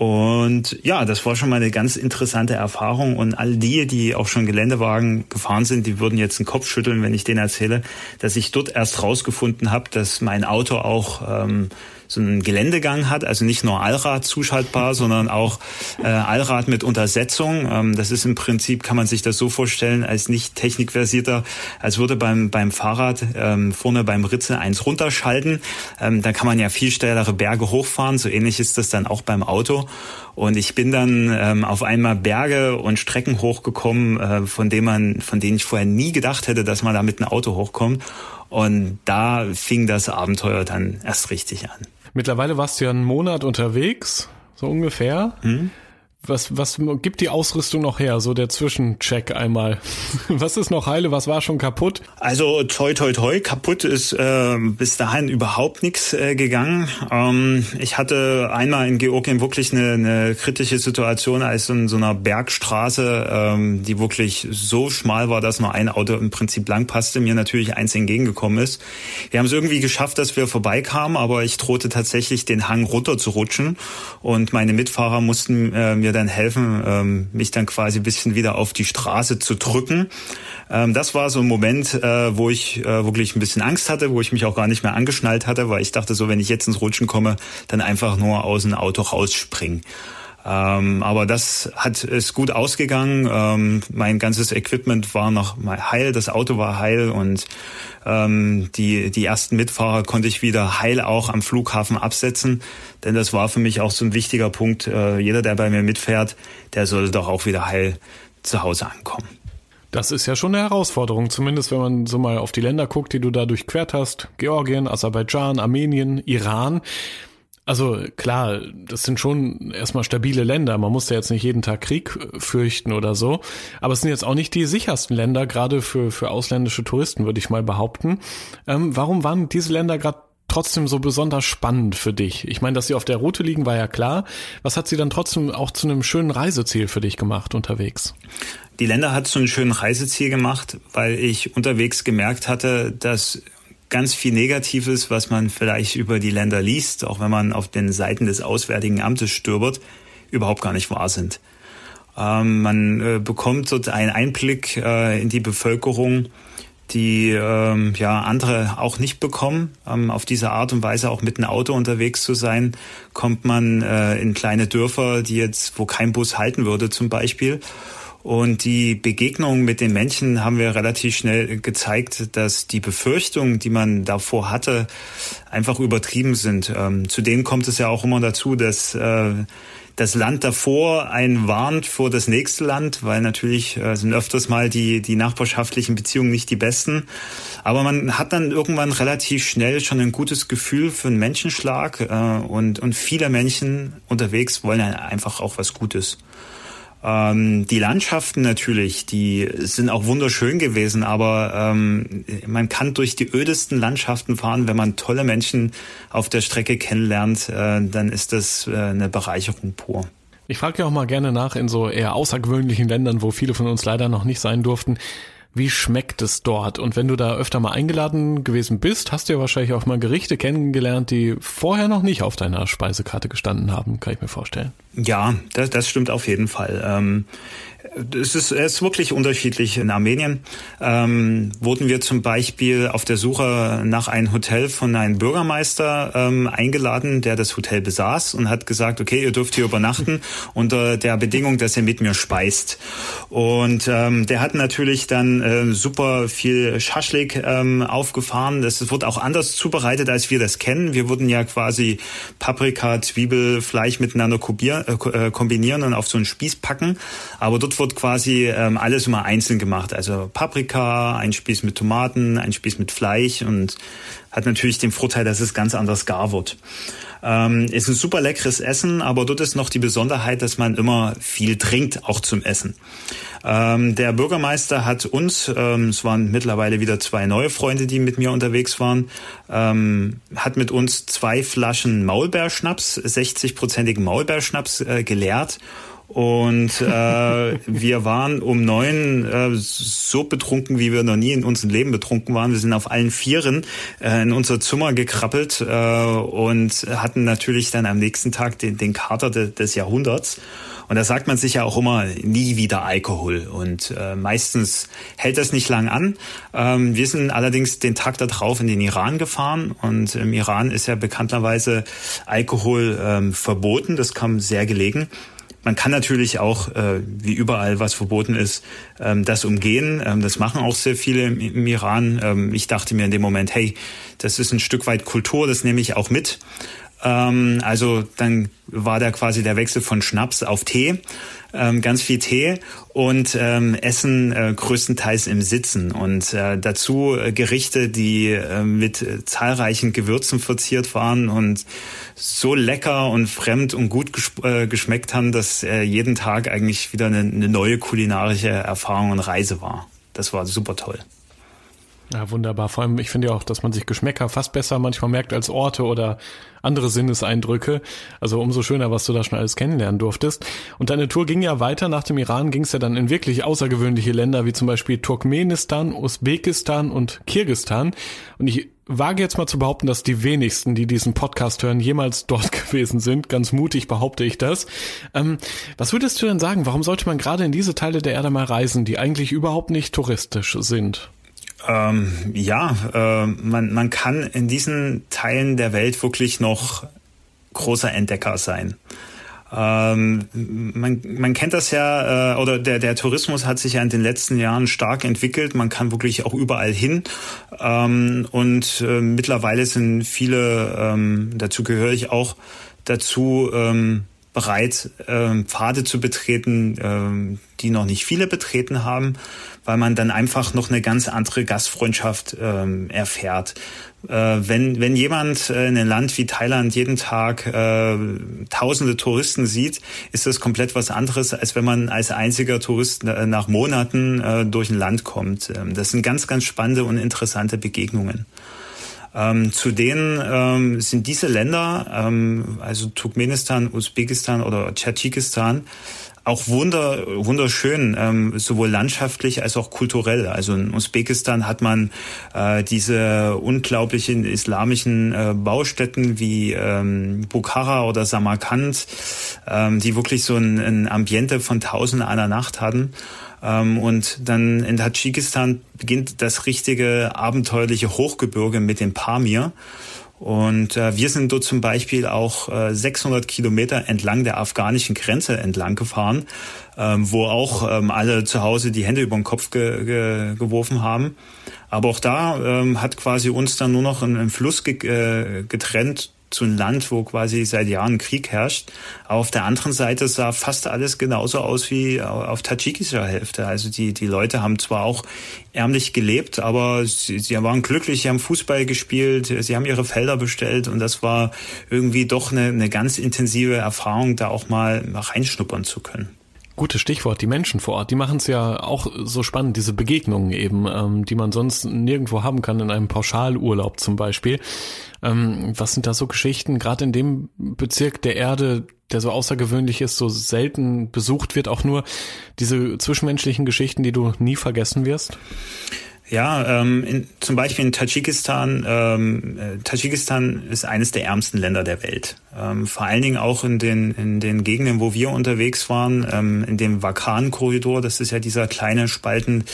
Und ja, das war schon mal eine ganz interessante Erfahrung. Und all die, die auch schon Geländewagen gefahren sind, die würden jetzt den Kopf schütteln, wenn ich denen erzähle, dass ich dort erst rausgefunden habe, dass mein Auto auch ähm, so einen Geländegang hat, also nicht nur Allrad zuschaltbar, sondern auch äh, Allrad mit Untersetzung. Ähm, das ist im Prinzip, kann man sich das so vorstellen, als nicht technikversierter, als würde beim, beim Fahrrad ähm, vorne beim Ritzel eins runterschalten. Ähm, da kann man ja viel steilere Berge hochfahren. So ähnlich ist das dann auch beim Auto. Und ich bin dann ähm, auf einmal Berge und Strecken hochgekommen, äh, von denen man, von denen ich vorher nie gedacht hätte, dass man da mit einem Auto hochkommt. Und da fing das Abenteuer dann erst richtig an. Mittlerweile warst du ja einen Monat unterwegs, so ungefähr. Hm? Was, was gibt die Ausrüstung noch her? So der Zwischencheck einmal. Was ist noch heile? Was war schon kaputt? Also toi toi toi, kaputt ist äh, bis dahin überhaupt nichts äh, gegangen. Ähm, ich hatte einmal in Georgien wirklich eine, eine kritische Situation, als in so einer Bergstraße, ähm, die wirklich so schmal war, dass nur ein Auto im Prinzip lang passte, mir natürlich eins entgegengekommen ist. Wir haben es irgendwie geschafft, dass wir vorbeikamen, aber ich drohte tatsächlich den Hang runter zu rutschen und meine Mitfahrer mussten äh, mir mir dann helfen, ähm, mich dann quasi ein bisschen wieder auf die Straße zu drücken. Ähm, das war so ein Moment, äh, wo ich äh, wirklich ein bisschen Angst hatte, wo ich mich auch gar nicht mehr angeschnallt hatte, weil ich dachte so, wenn ich jetzt ins Rutschen komme, dann einfach nur aus dem Auto rausspringen. Ähm, aber das hat ist gut ausgegangen. Ähm, mein ganzes Equipment war noch mal heil, das Auto war heil und ähm, die die ersten Mitfahrer konnte ich wieder heil auch am Flughafen absetzen, denn das war für mich auch so ein wichtiger Punkt. Äh, jeder, der bei mir mitfährt, der soll doch auch wieder heil zu Hause ankommen. Das ist ja schon eine Herausforderung, zumindest wenn man so mal auf die Länder guckt, die du da durchquert hast. Georgien, Aserbaidschan, Armenien, Iran. Also klar, das sind schon erstmal stabile Länder. Man muss ja jetzt nicht jeden Tag Krieg fürchten oder so. Aber es sind jetzt auch nicht die sichersten Länder, gerade für, für ausländische Touristen, würde ich mal behaupten. Ähm, warum waren diese Länder gerade trotzdem so besonders spannend für dich? Ich meine, dass sie auf der Route liegen, war ja klar. Was hat sie dann trotzdem auch zu einem schönen Reiseziel für dich gemacht unterwegs? Die Länder hat zu einem schönen Reiseziel gemacht, weil ich unterwegs gemerkt hatte, dass ganz viel Negatives, was man vielleicht über die Länder liest, auch wenn man auf den Seiten des Auswärtigen Amtes stöbert, überhaupt gar nicht wahr sind. Ähm, man äh, bekommt dort einen Einblick äh, in die Bevölkerung, die ähm, ja andere auch nicht bekommen. Ähm, auf diese Art und Weise auch mit einem Auto unterwegs zu sein, kommt man äh, in kleine Dörfer, die jetzt, wo kein Bus halten würde zum Beispiel. Und die Begegnung mit den Menschen haben wir relativ schnell gezeigt, dass die Befürchtungen, die man davor hatte, einfach übertrieben sind. Ähm, zudem kommt es ja auch immer dazu, dass äh, das Land davor einen warnt vor das nächste Land, weil natürlich äh, sind öfters mal die, die nachbarschaftlichen Beziehungen nicht die besten. Aber man hat dann irgendwann relativ schnell schon ein gutes Gefühl für einen Menschenschlag äh, und, und viele Menschen unterwegs wollen einfach auch was Gutes. Ähm, die Landschaften natürlich, die sind auch wunderschön gewesen, aber ähm, man kann durch die ödesten Landschaften fahren, wenn man tolle Menschen auf der Strecke kennenlernt, äh, dann ist das äh, eine Bereicherung pur. Ich frage ja auch mal gerne nach in so eher außergewöhnlichen Ländern, wo viele von uns leider noch nicht sein durften. Wie schmeckt es dort? Und wenn du da öfter mal eingeladen gewesen bist, hast du ja wahrscheinlich auch mal Gerichte kennengelernt, die vorher noch nicht auf deiner Speisekarte gestanden haben, kann ich mir vorstellen. Ja, das, das stimmt auf jeden Fall. Ähm, es ist, es ist wirklich unterschiedlich. In Armenien ähm, wurden wir zum Beispiel auf der Suche nach einem Hotel von einem Bürgermeister ähm, eingeladen, der das Hotel besaß und hat gesagt, okay, ihr dürft hier übernachten unter der Bedingung, dass ihr mit mir speist. Und ähm, der hat natürlich dann äh, super viel Schaschlik ähm, aufgefahren. Das wird auch anders zubereitet, als wir das kennen. Wir würden ja quasi Paprika, Zwiebel, Fleisch miteinander äh, kombinieren und auf so einen Spieß packen. Aber dort wird quasi ähm, alles immer einzeln gemacht. Also Paprika, ein Spieß mit Tomaten, ein Spieß mit Fleisch und hat natürlich den Vorteil, dass es ganz anders gar wird. Ähm, ist ein super leckeres Essen, aber dort ist noch die Besonderheit, dass man immer viel trinkt, auch zum Essen. Ähm, der Bürgermeister hat uns, ähm, es waren mittlerweile wieder zwei neue Freunde, die mit mir unterwegs waren, ähm, hat mit uns zwei Flaschen Maulbeerschnaps, 60-prozentigen Maulbeerschnaps äh, geleert und äh, wir waren um neun äh, so betrunken, wie wir noch nie in unserem Leben betrunken waren. Wir sind auf allen Vieren äh, in unser Zimmer gekrabbelt äh, und hatten natürlich dann am nächsten Tag den, den Kater de, des Jahrhunderts. Und da sagt man sich ja auch immer, nie wieder Alkohol. Und äh, meistens hält das nicht lang an. Ähm, wir sind allerdings den Tag darauf in den Iran gefahren. Und im Iran ist ja bekannterweise Alkohol ähm, verboten. Das kam sehr gelegen. Man kann natürlich auch, äh, wie überall, was verboten ist, ähm, das umgehen. Ähm, das machen auch sehr viele im, im Iran. Ähm, ich dachte mir in dem Moment, hey, das ist ein Stück weit Kultur, das nehme ich auch mit. Ähm, also dann war da quasi der Wechsel von Schnaps auf Tee, ähm, ganz viel Tee und ähm, Essen äh, größtenteils im Sitzen und äh, dazu äh, Gerichte, die äh, mit äh, zahlreichen Gewürzen verziert waren und so lecker und fremd und gut äh, geschmeckt haben, dass äh, jeden Tag eigentlich wieder eine, eine neue kulinarische Erfahrung und Reise war. Das war super toll. Ja, wunderbar. Vor allem, ich finde ja auch, dass man sich Geschmäcker fast besser manchmal merkt als Orte oder andere Sinneseindrücke. Also umso schöner, was du da schon alles kennenlernen durftest. Und deine Tour ging ja weiter. Nach dem Iran ging es ja dann in wirklich außergewöhnliche Länder, wie zum Beispiel Turkmenistan, Usbekistan und Kirgistan. Und ich wage jetzt mal zu behaupten, dass die wenigsten, die diesen Podcast hören, jemals dort gewesen sind. Ganz mutig behaupte ich das. Ähm, was würdest du denn sagen? Warum sollte man gerade in diese Teile der Erde mal reisen, die eigentlich überhaupt nicht touristisch sind? Ähm, ja, äh, man, man kann in diesen Teilen der Welt wirklich noch großer Entdecker sein. Ähm, man, man kennt das ja, äh, oder der, der Tourismus hat sich ja in den letzten Jahren stark entwickelt. Man kann wirklich auch überall hin. Ähm, und äh, mittlerweile sind viele, ähm, dazu gehöre ich auch, dazu ähm, bereit, ähm, Pfade zu betreten, ähm, die noch nicht viele betreten haben, weil man dann einfach noch eine ganz andere Gastfreundschaft ähm, erfährt. Äh, wenn, wenn jemand äh, in einem Land wie Thailand jeden Tag äh, tausende Touristen sieht, ist das komplett was anderes, als wenn man als einziger Tourist äh, nach Monaten äh, durch ein Land kommt. Ähm, das sind ganz, ganz spannende und interessante Begegnungen. Ähm, zu denen ähm, sind diese Länder, ähm, also Turkmenistan, Usbekistan oder Tadschikistan, auch wunder, wunderschön, ähm, sowohl landschaftlich als auch kulturell. Also in Usbekistan hat man äh, diese unglaublichen islamischen äh, Baustätten wie ähm, Bukhara oder Samarkand, ähm, die wirklich so ein, ein Ambiente von Tausend einer Nacht hatten. Ähm, und dann in Tadschikistan beginnt das richtige abenteuerliche Hochgebirge mit dem Pamir. Und äh, wir sind dort zum Beispiel auch äh, 600 Kilometer entlang der afghanischen Grenze entlang gefahren, ähm, wo auch ähm, alle zu Hause die Hände über den Kopf ge ge geworfen haben. Aber auch da ähm, hat quasi uns dann nur noch ein, ein Fluss ge äh, getrennt zu einem Land, wo quasi seit Jahren Krieg herrscht. Auf der anderen Seite sah fast alles genauso aus wie auf tadschikischer Hälfte. Also die, die Leute haben zwar auch ärmlich gelebt, aber sie, sie waren glücklich, sie haben Fußball gespielt, sie haben ihre Felder bestellt und das war irgendwie doch eine, eine ganz intensive Erfahrung, da auch mal reinschnuppern zu können. Gutes Stichwort, die Menschen vor Ort, die machen es ja auch so spannend, diese Begegnungen eben, ähm, die man sonst nirgendwo haben kann, in einem Pauschalurlaub zum Beispiel. Ähm, was sind da so Geschichten, gerade in dem Bezirk der Erde, der so außergewöhnlich ist, so selten besucht wird, auch nur diese zwischenmenschlichen Geschichten, die du nie vergessen wirst? Ja, ähm, in, zum Beispiel in Tadschikistan. Ähm, äh, Tadschikistan ist eines der ärmsten Länder der Welt. Ähm, vor allen Dingen auch in den, in den Gegenden, wo wir unterwegs waren, ähm, in dem Vakan-Korridor. Das ist ja dieser kleine Spalten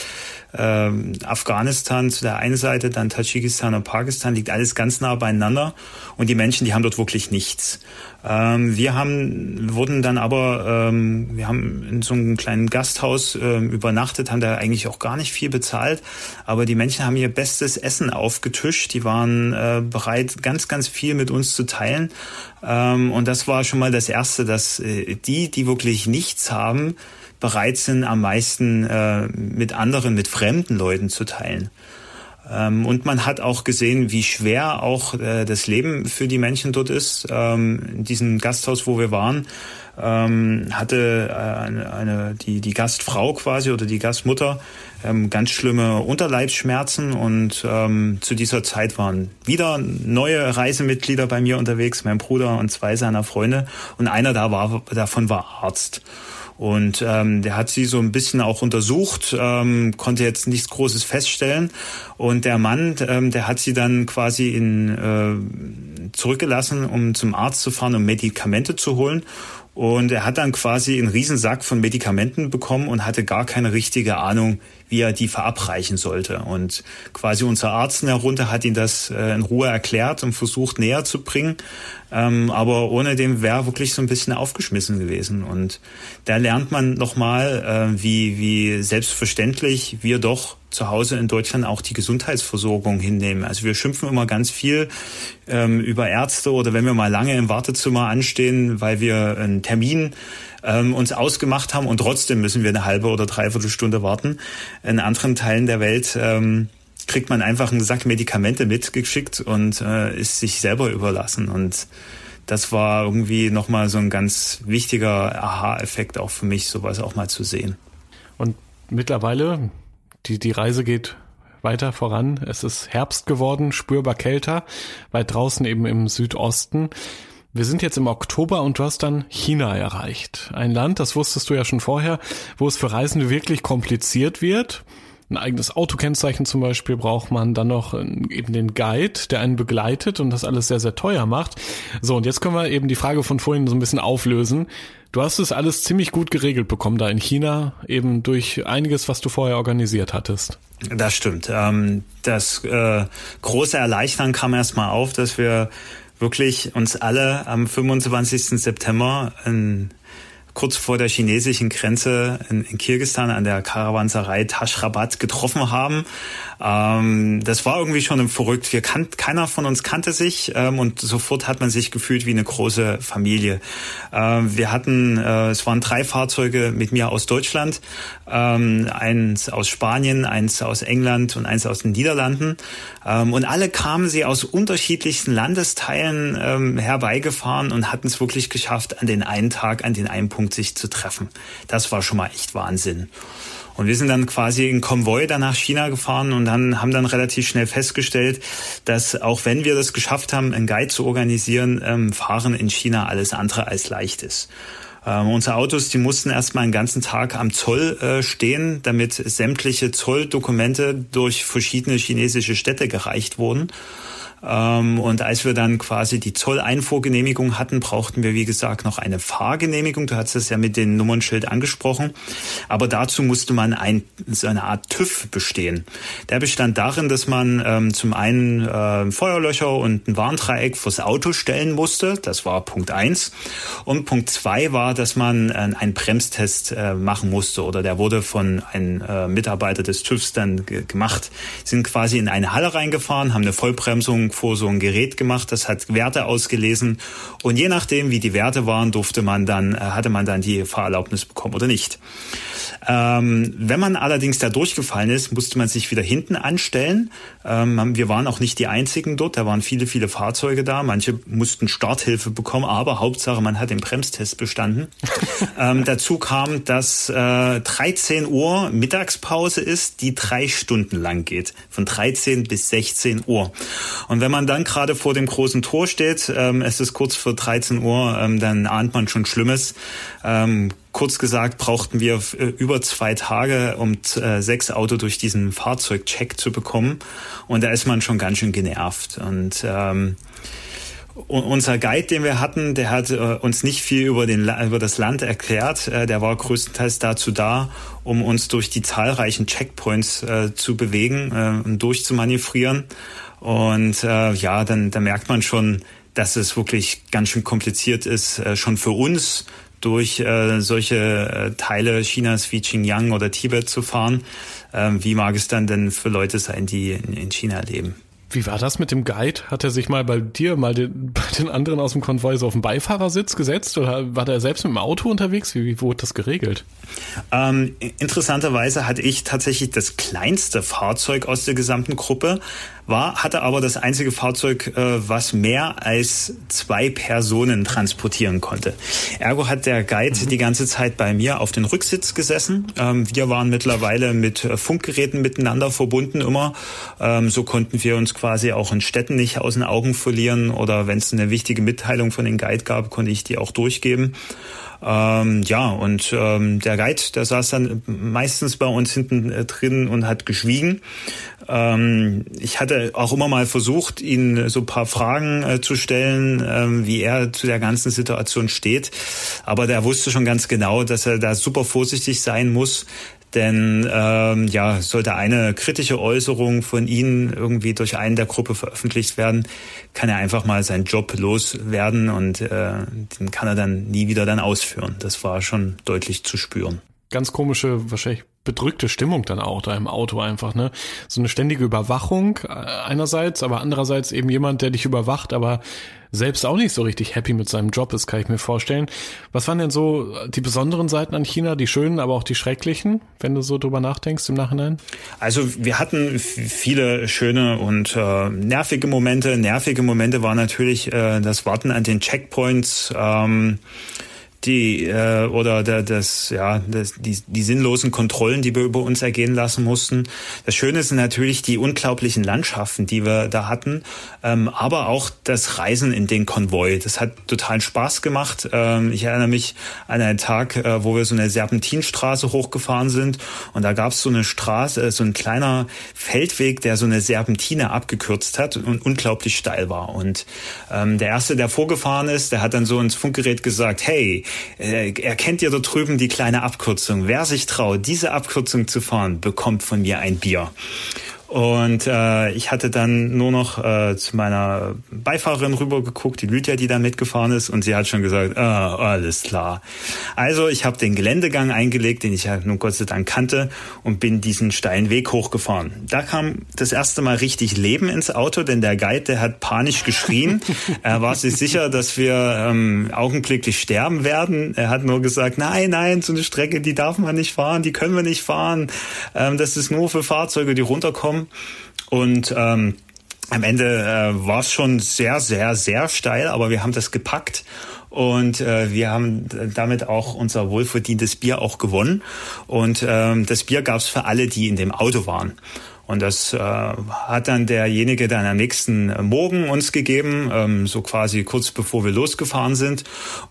ähm, Afghanistan zu der einen Seite, dann Tadschikistan und Pakistan, liegt alles ganz nah beieinander. Und die Menschen, die haben dort wirklich nichts. Ähm, wir haben, wurden dann aber, ähm, wir haben in so einem kleinen Gasthaus ähm, übernachtet, haben da eigentlich auch gar nicht viel bezahlt, aber die Menschen haben ihr bestes Essen aufgetischt, die waren äh, bereit, ganz, ganz viel mit uns zu teilen. Ähm, und das war schon mal das Erste, dass äh, die, die wirklich nichts haben, bereit sind, am meisten äh, mit anderen, mit fremden Leuten zu teilen. Ähm, und man hat auch gesehen, wie schwer auch äh, das Leben für die Menschen dort ist. Ähm, in diesem Gasthaus, wo wir waren, ähm, hatte äh, eine, eine, die, die Gastfrau quasi oder die Gastmutter ganz schlimme Unterleibsschmerzen und zu dieser Zeit waren wieder neue Reisemitglieder bei mir unterwegs, mein Bruder und zwei seiner Freunde und einer da war, davon war Arzt. Und ähm, der hat sie so ein bisschen auch untersucht, ähm, konnte jetzt nichts Großes feststellen. Und der Mann, ähm, der hat sie dann quasi in, äh, zurückgelassen, um zum Arzt zu fahren, um Medikamente zu holen. Und er hat dann quasi einen Riesensack von Medikamenten bekommen und hatte gar keine richtige Ahnung, wie er die verabreichen sollte. Und quasi unser Arzt herunter hat ihn das äh, in Ruhe erklärt und versucht näher zu bringen. Ähm, aber ohne dem wäre wirklich so ein bisschen aufgeschmissen gewesen. Und da lernt man nochmal, äh, wie, wie selbstverständlich wir doch zu Hause in Deutschland auch die Gesundheitsversorgung hinnehmen. Also wir schimpfen immer ganz viel ähm, über Ärzte oder wenn wir mal lange im Wartezimmer anstehen, weil wir einen Termin ähm, uns ausgemacht haben und trotzdem müssen wir eine halbe oder dreiviertel Stunde warten. In anderen Teilen der Welt ähm, kriegt man einfach einen Sack Medikamente mitgeschickt und äh, ist sich selber überlassen und das war irgendwie nochmal so ein ganz wichtiger Aha-Effekt auch für mich, sowas auch mal zu sehen. Und mittlerweile die, die Reise geht weiter voran. Es ist Herbst geworden, spürbar kälter, weit draußen eben im Südosten. Wir sind jetzt im Oktober und du hast dann China erreicht. Ein Land, das wusstest du ja schon vorher, wo es für Reisende wirklich kompliziert wird. Ein eigenes Autokennzeichen zum Beispiel braucht man, dann noch eben den Guide, der einen begleitet und das alles sehr, sehr teuer macht. So, und jetzt können wir eben die Frage von vorhin so ein bisschen auflösen. Du hast es alles ziemlich gut geregelt bekommen da in China, eben durch einiges, was du vorher organisiert hattest. Das stimmt. Ähm, das äh, große Erleichtern kam erstmal auf, dass wir wirklich uns alle am 25. September in kurz vor der chinesischen Grenze in, in Kirgistan an der Karawanserei Tashrabat getroffen haben. Ähm, das war irgendwie schon verrückt. Wir kan keiner von uns kannte sich ähm, und sofort hat man sich gefühlt wie eine große Familie. Ähm, wir hatten, äh, es waren drei Fahrzeuge mit mir aus Deutschland, ähm, eins aus Spanien, eins aus England und eins aus den Niederlanden. Ähm, und alle kamen sie aus unterschiedlichsten Landesteilen ähm, herbeigefahren und hatten es wirklich geschafft, an den einen Tag, an den einen Punkt sich zu treffen. Das war schon mal echt Wahnsinn. Und wir sind dann quasi in Konvoi dann nach China gefahren und dann haben dann relativ schnell festgestellt, dass auch wenn wir das geschafft haben, einen Guide zu organisieren, ähm, Fahren in China alles andere als leicht ist. Ähm, unsere Autos, die mussten erstmal einen ganzen Tag am Zoll äh, stehen, damit sämtliche Zolldokumente durch verschiedene chinesische Städte gereicht wurden. Ähm, und als wir dann quasi die Zolleinfuhrgenehmigung hatten, brauchten wir, wie gesagt, noch eine Fahrgenehmigung. Du hast es ja mit dem Nummernschild angesprochen. Aber dazu musste man ein, so eine Art TÜV bestehen. Der bestand darin, dass man ähm, zum einen äh, Feuerlöcher und ein Warndreieck fürs Auto stellen musste. Das war Punkt eins. Und Punkt zwei war, dass man äh, einen Bremstest äh, machen musste oder der wurde von einem äh, Mitarbeiter des TÜVs dann gemacht. Sind quasi in eine Halle reingefahren, haben eine Vollbremsung vor so ein Gerät gemacht, das hat Werte ausgelesen und je nachdem, wie die Werte waren, durfte man dann, äh, hatte man dann die Fahrerlaubnis bekommen oder nicht. Ähm, wenn man allerdings da durchgefallen ist, musste man sich wieder hinten anstellen. Ähm, wir waren auch nicht die einzigen dort, da waren viele, viele Fahrzeuge da. Manche mussten Starthilfe bekommen, aber Hauptsache, man hat den Bremstest bestanden. ähm, dazu kam, dass äh, 13 Uhr Mittagspause ist, die drei Stunden lang geht, von 13 bis 16 Uhr. Und wenn man dann gerade vor dem großen Tor steht, ähm, es ist kurz vor 13 Uhr, ähm, dann ahnt man schon Schlimmes. Ähm, kurz gesagt brauchten wir äh, über zwei Tage, um äh, sechs Auto durch diesen Fahrzeugcheck zu bekommen. Und da ist man schon ganz schön genervt. Und ähm, unser Guide, den wir hatten, der hat äh, uns nicht viel über, den, über das Land erklärt. Äh, der war größtenteils dazu da, um uns durch die zahlreichen Checkpoints äh, zu bewegen äh, und durchzumanövrieren. Und äh, ja, dann, dann merkt man schon, dass es wirklich ganz schön kompliziert ist, äh, schon für uns durch äh, solche äh, Teile Chinas wie Xinjiang oder Tibet zu fahren. Ähm, wie mag es dann denn für Leute sein, die in, in China leben? Wie war das mit dem Guide? Hat er sich mal bei dir, mal den, bei den anderen aus dem Konvoi so auf den Beifahrersitz gesetzt oder war der selbst mit dem Auto unterwegs? Wie, wie wurde das geregelt? Ähm, interessanterweise hatte ich tatsächlich das kleinste Fahrzeug aus der gesamten Gruppe, war, hatte aber das einzige Fahrzeug, äh, was mehr als zwei Personen transportieren konnte. Ergo hat der Guide mhm. die ganze Zeit bei mir auf den Rücksitz gesessen. Ähm, wir waren mittlerweile mit äh, Funkgeräten miteinander verbunden immer. Ähm, so konnten wir uns quasi auch in Städten nicht aus den Augen verlieren oder wenn es eine wichtige Mitteilung von den Guide gab, konnte ich die auch durchgeben. Ähm, ja, und ähm, der Guide, der saß dann meistens bei uns hinten äh, drin und hat geschwiegen. Ähm, ich hatte hatte auch immer mal versucht, ihn so paar Fragen äh, zu stellen, ähm, wie er zu der ganzen Situation steht. Aber der wusste schon ganz genau, dass er da super vorsichtig sein muss, denn ähm, ja, sollte eine kritische Äußerung von Ihnen irgendwie durch einen der Gruppe veröffentlicht werden, kann er einfach mal seinen Job loswerden und äh, den kann er dann nie wieder dann ausführen. Das war schon deutlich zu spüren. Ganz komische, wahrscheinlich bedrückte Stimmung dann auch da im Auto einfach, ne? So eine ständige Überwachung äh, einerseits, aber andererseits eben jemand, der dich überwacht, aber selbst auch nicht so richtig happy mit seinem Job ist, kann ich mir vorstellen. Was waren denn so die besonderen Seiten an China, die schönen, aber auch die schrecklichen, wenn du so drüber nachdenkst im Nachhinein? Also wir hatten viele schöne und äh, nervige Momente. Nervige Momente war natürlich äh, das Warten an den Checkpoints. Ähm, die äh, oder der, das ja das, die, die sinnlosen Kontrollen, die wir über uns ergehen lassen mussten. Das Schöne sind natürlich die unglaublichen Landschaften, die wir da hatten, ähm, aber auch das Reisen in den Konvoi. Das hat total Spaß gemacht. Ähm, ich erinnere mich an einen Tag, äh, wo wir so eine Serpentinstraße hochgefahren sind und da gab es so eine Straße, äh, so ein kleiner Feldweg, der so eine Serpentine abgekürzt hat und unglaublich steil war. Und ähm, der erste, der vorgefahren ist, der hat dann so ins Funkgerät gesagt: Hey äh, erkennt ihr da drüben die kleine Abkürzung. Wer sich traut, diese Abkürzung zu fahren, bekommt von mir ein Bier. Und äh, ich hatte dann nur noch äh, zu meiner Beifahrerin rübergeguckt, die Lydia, die da mitgefahren ist, und sie hat schon gesagt, ah, alles klar. Also ich habe den Geländegang eingelegt, den ich ja nun Gott sei Dank kannte, und bin diesen steilen Weg hochgefahren. Da kam das erste Mal richtig Leben ins Auto, denn der Guide, der hat panisch geschrien. er war sich sicher, dass wir ähm, augenblicklich sterben werden. Er hat nur gesagt, nein, nein, so eine Strecke, die darf man nicht fahren, die können wir nicht fahren. Ähm, das ist nur für Fahrzeuge, die runterkommen bekommen. Und ähm, am Ende äh, war es schon sehr, sehr, sehr steil, aber wir haben das gepackt und äh, wir haben damit auch unser wohlverdientes Bier auch gewonnen. Und ähm, das Bier gab es für alle, die in dem Auto waren. Und das äh, hat dann derjenige dann am nächsten Morgen uns gegeben, ähm, so quasi kurz bevor wir losgefahren sind.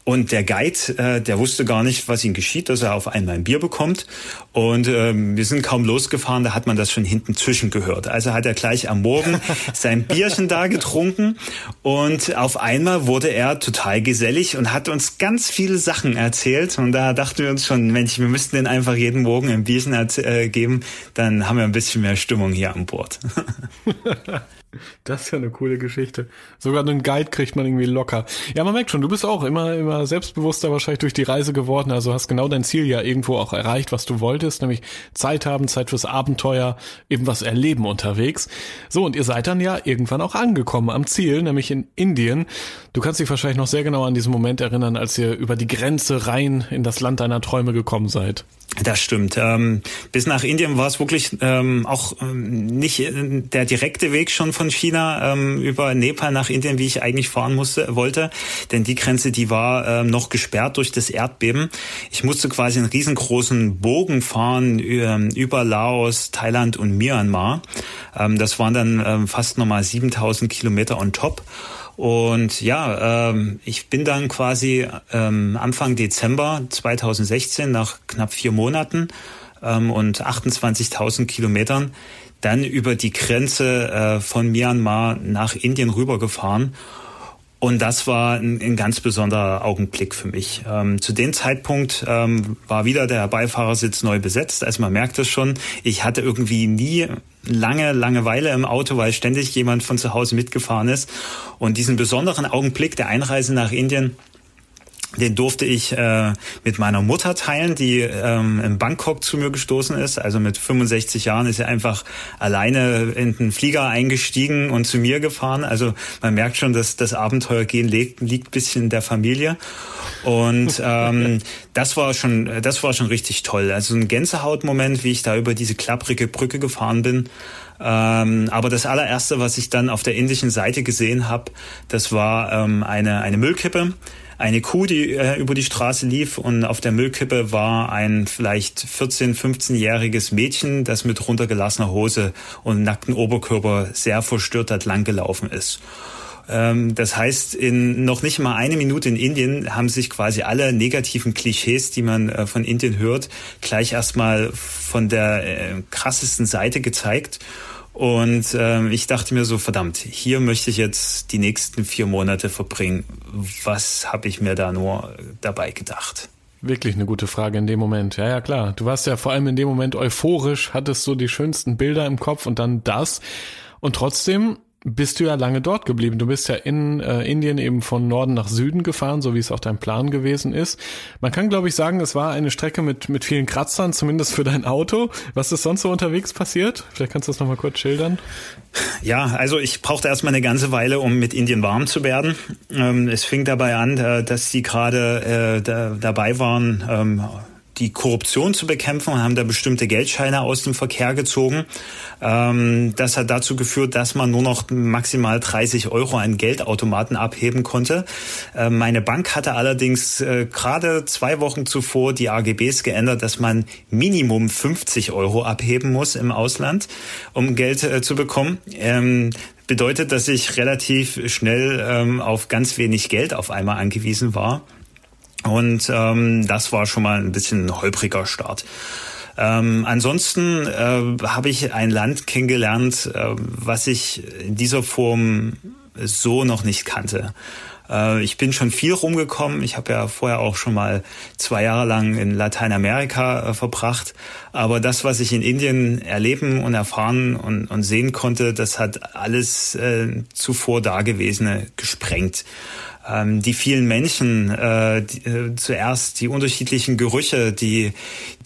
Und der Guide, äh, der wusste gar nicht, was ihm geschieht, dass er auf einmal ein Bier bekommt. Und ähm, wir sind kaum losgefahren, da hat man das schon hinten zwischen gehört. Also hat er gleich am Morgen sein Bierchen da getrunken und auf einmal wurde er total gesellig und hat uns ganz viele Sachen erzählt. Und da dachten wir uns schon, Mensch, wir müssten den einfach jeden Morgen ein Bierchen äh, geben, dann haben wir ein bisschen mehr Stimmung hier an Bord. Das ist ja eine coole Geschichte. Sogar einen Guide kriegt man irgendwie locker. Ja, man merkt schon, du bist auch immer, immer selbstbewusster wahrscheinlich durch die Reise geworden. Also hast genau dein Ziel ja irgendwo auch erreicht, was du wolltest, nämlich Zeit haben, Zeit fürs Abenteuer, eben was erleben unterwegs. So, und ihr seid dann ja irgendwann auch angekommen am Ziel, nämlich in Indien. Du kannst dich wahrscheinlich noch sehr genau an diesen Moment erinnern, als ihr über die Grenze rein in das Land deiner Träume gekommen seid. Das stimmt. Ähm, bis nach Indien war es wirklich ähm, auch ähm, nicht äh, der direkte Weg schon von China über Nepal nach Indien, wie ich eigentlich fahren musste, wollte. Denn die Grenze, die war noch gesperrt durch das Erdbeben. Ich musste quasi einen riesengroßen Bogen fahren über Laos, Thailand und Myanmar. Das waren dann fast nochmal 7000 Kilometer on top. Und ja, ähm, ich bin dann quasi ähm, Anfang Dezember 2016 nach knapp vier Monaten ähm, und 28.000 Kilometern dann über die Grenze äh, von Myanmar nach Indien rübergefahren. Und das war ein, ein ganz besonderer Augenblick für mich. Ähm, zu dem Zeitpunkt ähm, war wieder der Beifahrersitz neu besetzt. Also man merkt es schon, ich hatte irgendwie nie lange Langeweile im Auto, weil ständig jemand von zu Hause mitgefahren ist. Und diesen besonderen Augenblick der Einreise nach Indien, den durfte ich äh, mit meiner Mutter teilen, die ähm, in Bangkok zu mir gestoßen ist. Also mit 65 Jahren ist sie einfach alleine in den Flieger eingestiegen und zu mir gefahren. Also man merkt schon, dass das Abenteuergehen liegt, liegt bisschen in der Familie. Und ähm, das war schon, das war schon richtig toll. Also ein Gänsehautmoment, wie ich da über diese klapprige Brücke gefahren bin. Ähm, aber das allererste, was ich dann auf der indischen Seite gesehen habe, das war ähm, eine, eine Müllkippe eine Kuh, die äh, über die Straße lief und auf der Müllkippe war ein vielleicht 14-, 15-jähriges Mädchen, das mit runtergelassener Hose und nackten Oberkörper sehr verstört hat langgelaufen ist. Ähm, das heißt, in noch nicht mal eine Minute in Indien haben sich quasi alle negativen Klischees, die man äh, von Indien hört, gleich erstmal von der äh, krassesten Seite gezeigt. Und äh, ich dachte mir so, verdammt, hier möchte ich jetzt die nächsten vier Monate verbringen. Was habe ich mir da nur dabei gedacht? Wirklich eine gute Frage in dem Moment. Ja, ja, klar. Du warst ja vor allem in dem Moment euphorisch, hattest so die schönsten Bilder im Kopf und dann das. Und trotzdem bist du ja lange dort geblieben. Du bist ja in äh, Indien eben von Norden nach Süden gefahren, so wie es auch dein Plan gewesen ist. Man kann, glaube ich, sagen, es war eine Strecke mit, mit vielen Kratzern, zumindest für dein Auto. Was ist sonst so unterwegs passiert? Vielleicht kannst du das nochmal kurz schildern. Ja, also ich brauchte erstmal eine ganze Weile, um mit Indien warm zu werden. Ähm, es fing dabei an, äh, dass sie gerade äh, da, dabei waren, ähm, die Korruption zu bekämpfen und haben da bestimmte Geldscheine aus dem Verkehr gezogen. Ähm, das hat dazu geführt, dass man nur noch maximal 30 Euro an Geldautomaten abheben konnte. Äh, meine Bank hatte allerdings äh, gerade zwei Wochen zuvor die AGBs geändert, dass man Minimum 50 Euro abheben muss im Ausland, um Geld äh, zu bekommen. Ähm, bedeutet, dass ich relativ schnell ähm, auf ganz wenig Geld auf einmal angewiesen war. Und ähm, das war schon mal ein bisschen ein holpriger Start. Ähm, ansonsten äh, habe ich ein Land kennengelernt, äh, was ich in dieser Form so noch nicht kannte. Äh, ich bin schon viel rumgekommen. Ich habe ja vorher auch schon mal zwei Jahre lang in Lateinamerika äh, verbracht. Aber das, was ich in Indien erleben und erfahren und, und sehen konnte, das hat alles äh, zuvor Dagewesene gesprengt ähm, die vielen Menschen, äh, die, äh, zuerst die unterschiedlichen Gerüche, die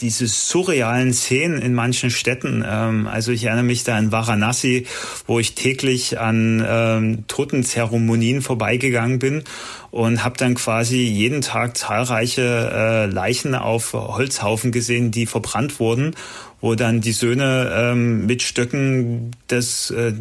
diese surrealen Szenen in manchen Städten. Ähm, also ich erinnere mich da an Varanasi, wo ich täglich an ähm, Totenzeremonien vorbeigegangen bin und habe dann quasi jeden Tag zahlreiche äh, Leichen auf Holzhaufen gesehen, die verbrannt wurden wo dann die Söhne ähm, mit Stöcken das äh,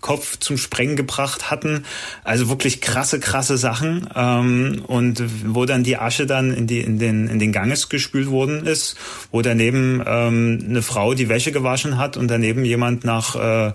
Kopf zum Sprengen gebracht hatten. Also wirklich krasse, krasse Sachen. Ähm, und wo dann die Asche dann in, die, in, den, in den Ganges gespült worden ist, wo daneben ähm, eine Frau die Wäsche gewaschen hat und daneben jemand nach äh,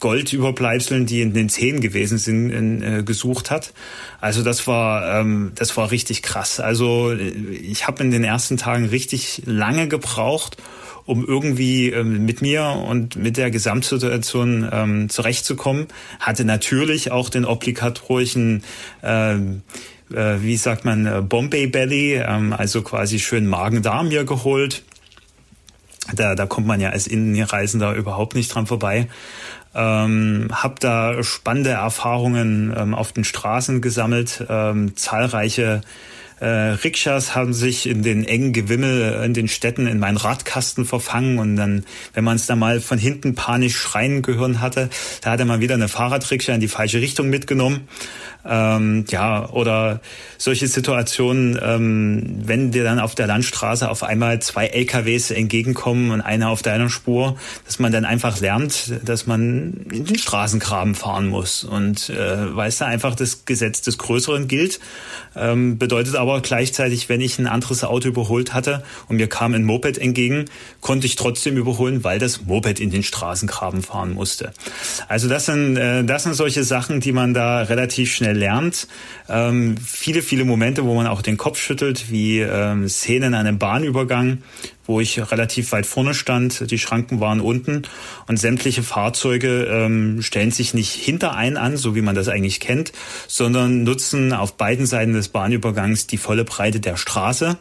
Goldüberbleibseln, die in den Zähnen gewesen sind, in, äh, gesucht hat. Also das war ähm, das war richtig krass. Also ich habe in den ersten Tagen richtig lange gebraucht, um irgendwie ähm, mit mir und mit der Gesamtsituation ähm, zurechtzukommen. Hatte natürlich auch den obligatorischen ähm, äh, wie sagt man, äh, Bombay Belly, ähm, also quasi schön Magen-Darm mir geholt. Da, da kommt man ja als Innenreisender überhaupt nicht dran vorbei. Ähm, habe da spannende Erfahrungen ähm, auf den Straßen gesammelt, ähm, zahlreiche äh, Rikschas haben sich in den engen Gewimmel in den Städten in meinen Radkasten verfangen und dann, wenn man es da mal von hinten panisch schreien gehören hatte, da hat er mal wieder eine Fahrradrikscha in die falsche Richtung mitgenommen. Ähm, ja, oder solche Situationen, ähm, wenn dir dann auf der Landstraße auf einmal zwei LKWs entgegenkommen und einer auf deiner Spur, dass man dann einfach lernt, dass man in den Straßengraben fahren muss. Und äh, weißt du, einfach das Gesetz des Größeren gilt. Ähm, bedeutet aber gleichzeitig, wenn ich ein anderes Auto überholt hatte und mir kam ein Moped entgegen, konnte ich trotzdem überholen, weil das Moped in den Straßengraben fahren musste. Also das sind, äh, das sind solche Sachen, die man da relativ schnell lernt. Ähm, viele, viele Momente, wo man auch den Kopf schüttelt, wie ähm, Szenen an einem Bahnübergang, wo ich relativ weit vorne stand. Die Schranken waren unten und sämtliche Fahrzeuge ähm, stellen sich nicht hinter einen an, so wie man das eigentlich kennt, sondern nutzen auf beiden Seiten des Bahnübergangs die volle Breite der Straße.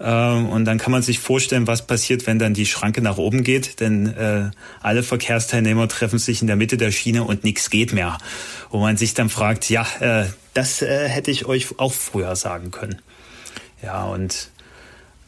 Ähm, und dann kann man sich vorstellen, was passiert, wenn dann die Schranke nach oben geht, denn äh, alle Verkehrsteilnehmer treffen sich in der Mitte der Schiene und nichts geht mehr. Wo man sich dann fragt, ja, äh, das äh, hätte ich euch auch früher sagen können. Ja, und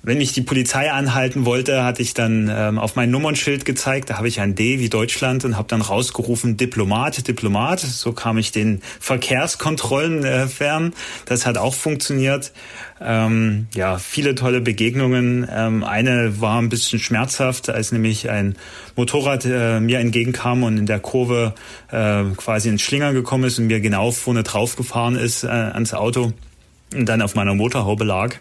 wenn mich die Polizei anhalten wollte, hatte ich dann ähm, auf mein Nummernschild gezeigt, da habe ich ein D wie Deutschland und habe dann rausgerufen Diplomat, Diplomat. So kam ich den Verkehrskontrollen äh, fern. Das hat auch funktioniert. Ähm, ja, viele tolle Begegnungen. Ähm, eine war ein bisschen schmerzhaft, als nämlich ein Motorrad äh, mir entgegenkam und in der Kurve äh, quasi ins Schlinger gekommen ist und mir genau vorne drauf gefahren ist äh, ans Auto und dann auf meiner Motorhaube lag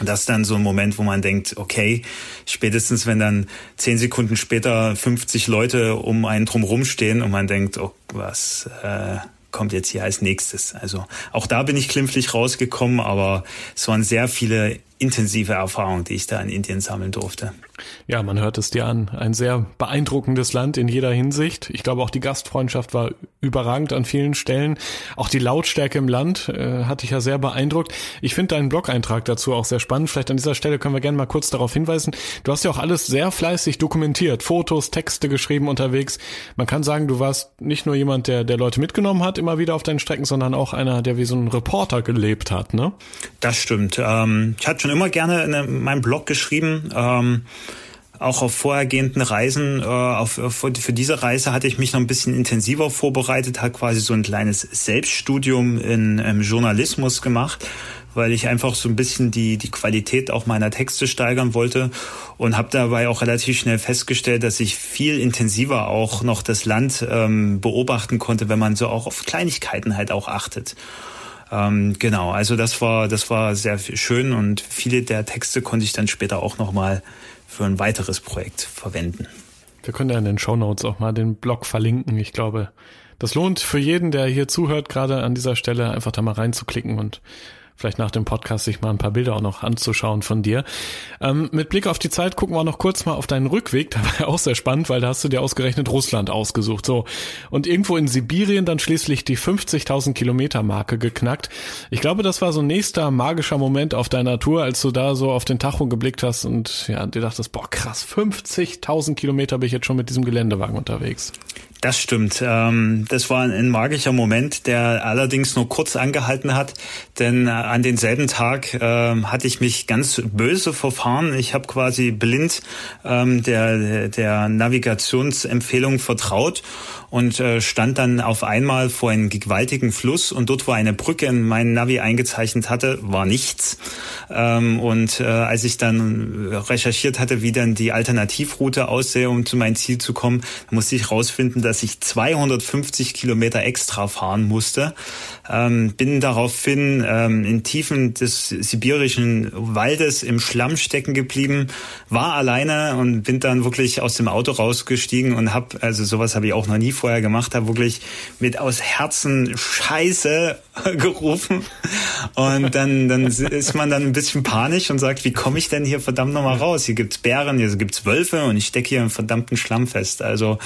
das ist dann so ein Moment, wo man denkt, okay, spätestens wenn dann zehn Sekunden später 50 Leute um einen drumherum stehen und man denkt, oh, was äh, kommt jetzt hier als nächstes? Also auch da bin ich klimpflich rausgekommen, aber es waren sehr viele intensive Erfahrung, die ich da in Indien sammeln durfte. Ja, man hört es dir an. Ein sehr beeindruckendes Land in jeder Hinsicht. Ich glaube, auch die Gastfreundschaft war überragend an vielen Stellen. Auch die Lautstärke im Land äh, hat dich ja sehr beeindruckt. Ich finde deinen Blog-Eintrag dazu auch sehr spannend. Vielleicht an dieser Stelle können wir gerne mal kurz darauf hinweisen. Du hast ja auch alles sehr fleißig dokumentiert. Fotos, Texte geschrieben unterwegs. Man kann sagen, du warst nicht nur jemand, der, der Leute mitgenommen hat, immer wieder auf deinen Strecken, sondern auch einer, der wie so ein Reporter gelebt hat, ne? Das stimmt. Ähm, ich hatte schon immer gerne in meinem Blog geschrieben. Ähm, auch auf vorhergehenden Reisen, äh, auf, für diese Reise hatte ich mich noch ein bisschen intensiver vorbereitet, hat quasi so ein kleines Selbststudium in ähm, Journalismus gemacht, weil ich einfach so ein bisschen die, die Qualität auch meiner Texte steigern wollte und habe dabei auch relativ schnell festgestellt, dass ich viel intensiver auch noch das Land ähm, beobachten konnte, wenn man so auch auf Kleinigkeiten halt auch achtet. Ähm, genau, also das war das war sehr schön und viele der Texte konnte ich dann später auch noch mal für ein weiteres Projekt verwenden. Wir können ja in den Show Notes auch mal den Blog verlinken. Ich glaube, das lohnt für jeden, der hier zuhört, gerade an dieser Stelle einfach da mal reinzuklicken und vielleicht nach dem Podcast sich mal ein paar Bilder auch noch anzuschauen von dir. Ähm, mit Blick auf die Zeit gucken wir noch kurz mal auf deinen Rückweg. Da war ja auch sehr spannend, weil da hast du dir ausgerechnet Russland ausgesucht. So. Und irgendwo in Sibirien dann schließlich die 50.000 Kilometer Marke geknackt. Ich glaube, das war so ein nächster magischer Moment auf deiner Tour, als du da so auf den Tacho geblickt hast und ja, dir dachtest, boah, krass, 50.000 Kilometer bin ich jetzt schon mit diesem Geländewagen unterwegs. Das stimmt. Ähm, das war ein magischer Moment, der allerdings nur kurz angehalten hat, denn äh, an denselben Tag ähm, hatte ich mich ganz böse verfahren. Ich habe quasi blind ähm, der, der Navigationsempfehlung vertraut und äh, stand dann auf einmal vor einem gewaltigen Fluss und dort, wo eine Brücke in meinen Navi eingezeichnet hatte, war nichts. Ähm, und äh, als ich dann recherchiert hatte, wie dann die Alternativroute aussähe, um zu meinem Ziel zu kommen, musste ich rausfinden, dass ich 250 Kilometer extra fahren musste. Ähm, bin daraufhin ähm, in Tiefen des sibirischen Waldes im Schlamm stecken geblieben, war alleine und bin dann wirklich aus dem Auto rausgestiegen und habe, also sowas habe ich auch noch nie vorher gemacht habe, wirklich mit aus Herzen Scheiße gerufen. Und dann, dann ist man dann ein bisschen panisch und sagt, wie komme ich denn hier verdammt nochmal raus? Hier gibt's Bären, hier gibt's Wölfe und ich stecke hier im verdammten Schlamm fest. Also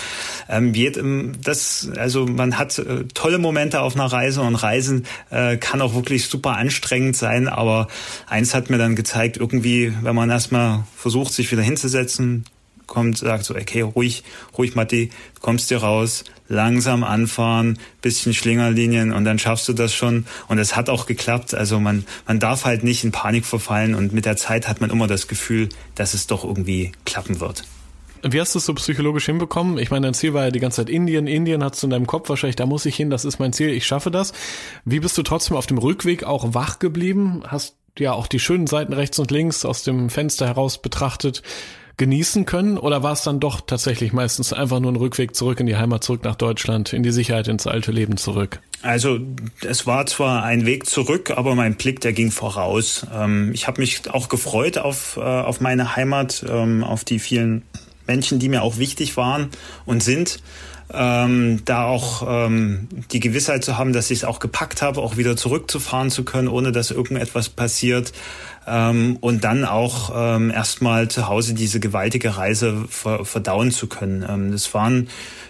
ähm, ähm, das, also man hat äh, tolle Momente auf einer Reise und Reisen äh, kann auch wirklich super anstrengend sein, aber eins hat mir dann gezeigt, irgendwie, wenn man erstmal versucht, sich wieder hinzusetzen, kommt, sagt so, okay, ruhig, ruhig, Matti, kommst dir raus, langsam anfahren, bisschen Schlingerlinien und dann schaffst du das schon. Und es hat auch geklappt. Also man, man darf halt nicht in Panik verfallen und mit der Zeit hat man immer das Gefühl, dass es doch irgendwie klappen wird. Wie hast du es so psychologisch hinbekommen? Ich meine, dein Ziel war ja die ganze Zeit Indien. Indien hast du in deinem Kopf wahrscheinlich, da muss ich hin, das ist mein Ziel, ich schaffe das. Wie bist du trotzdem auf dem Rückweg auch wach geblieben? Hast ja auch die schönen Seiten rechts und links aus dem Fenster heraus betrachtet genießen können? Oder war es dann doch tatsächlich meistens einfach nur ein Rückweg zurück in die Heimat, zurück nach Deutschland, in die Sicherheit, ins alte Leben zurück? Also es war zwar ein Weg zurück, aber mein Blick, der ging voraus. Ähm, ich habe mich auch gefreut auf, äh, auf meine Heimat, ähm, auf die vielen Menschen, die mir auch wichtig waren und sind. Ähm, da auch ähm, die Gewissheit zu haben, dass ich es auch gepackt habe, auch wieder zurückzufahren zu können, ohne dass irgendetwas passiert ähm, und dann auch ähm, erstmal zu Hause diese gewaltige Reise ver verdauen zu können. Ähm, das waren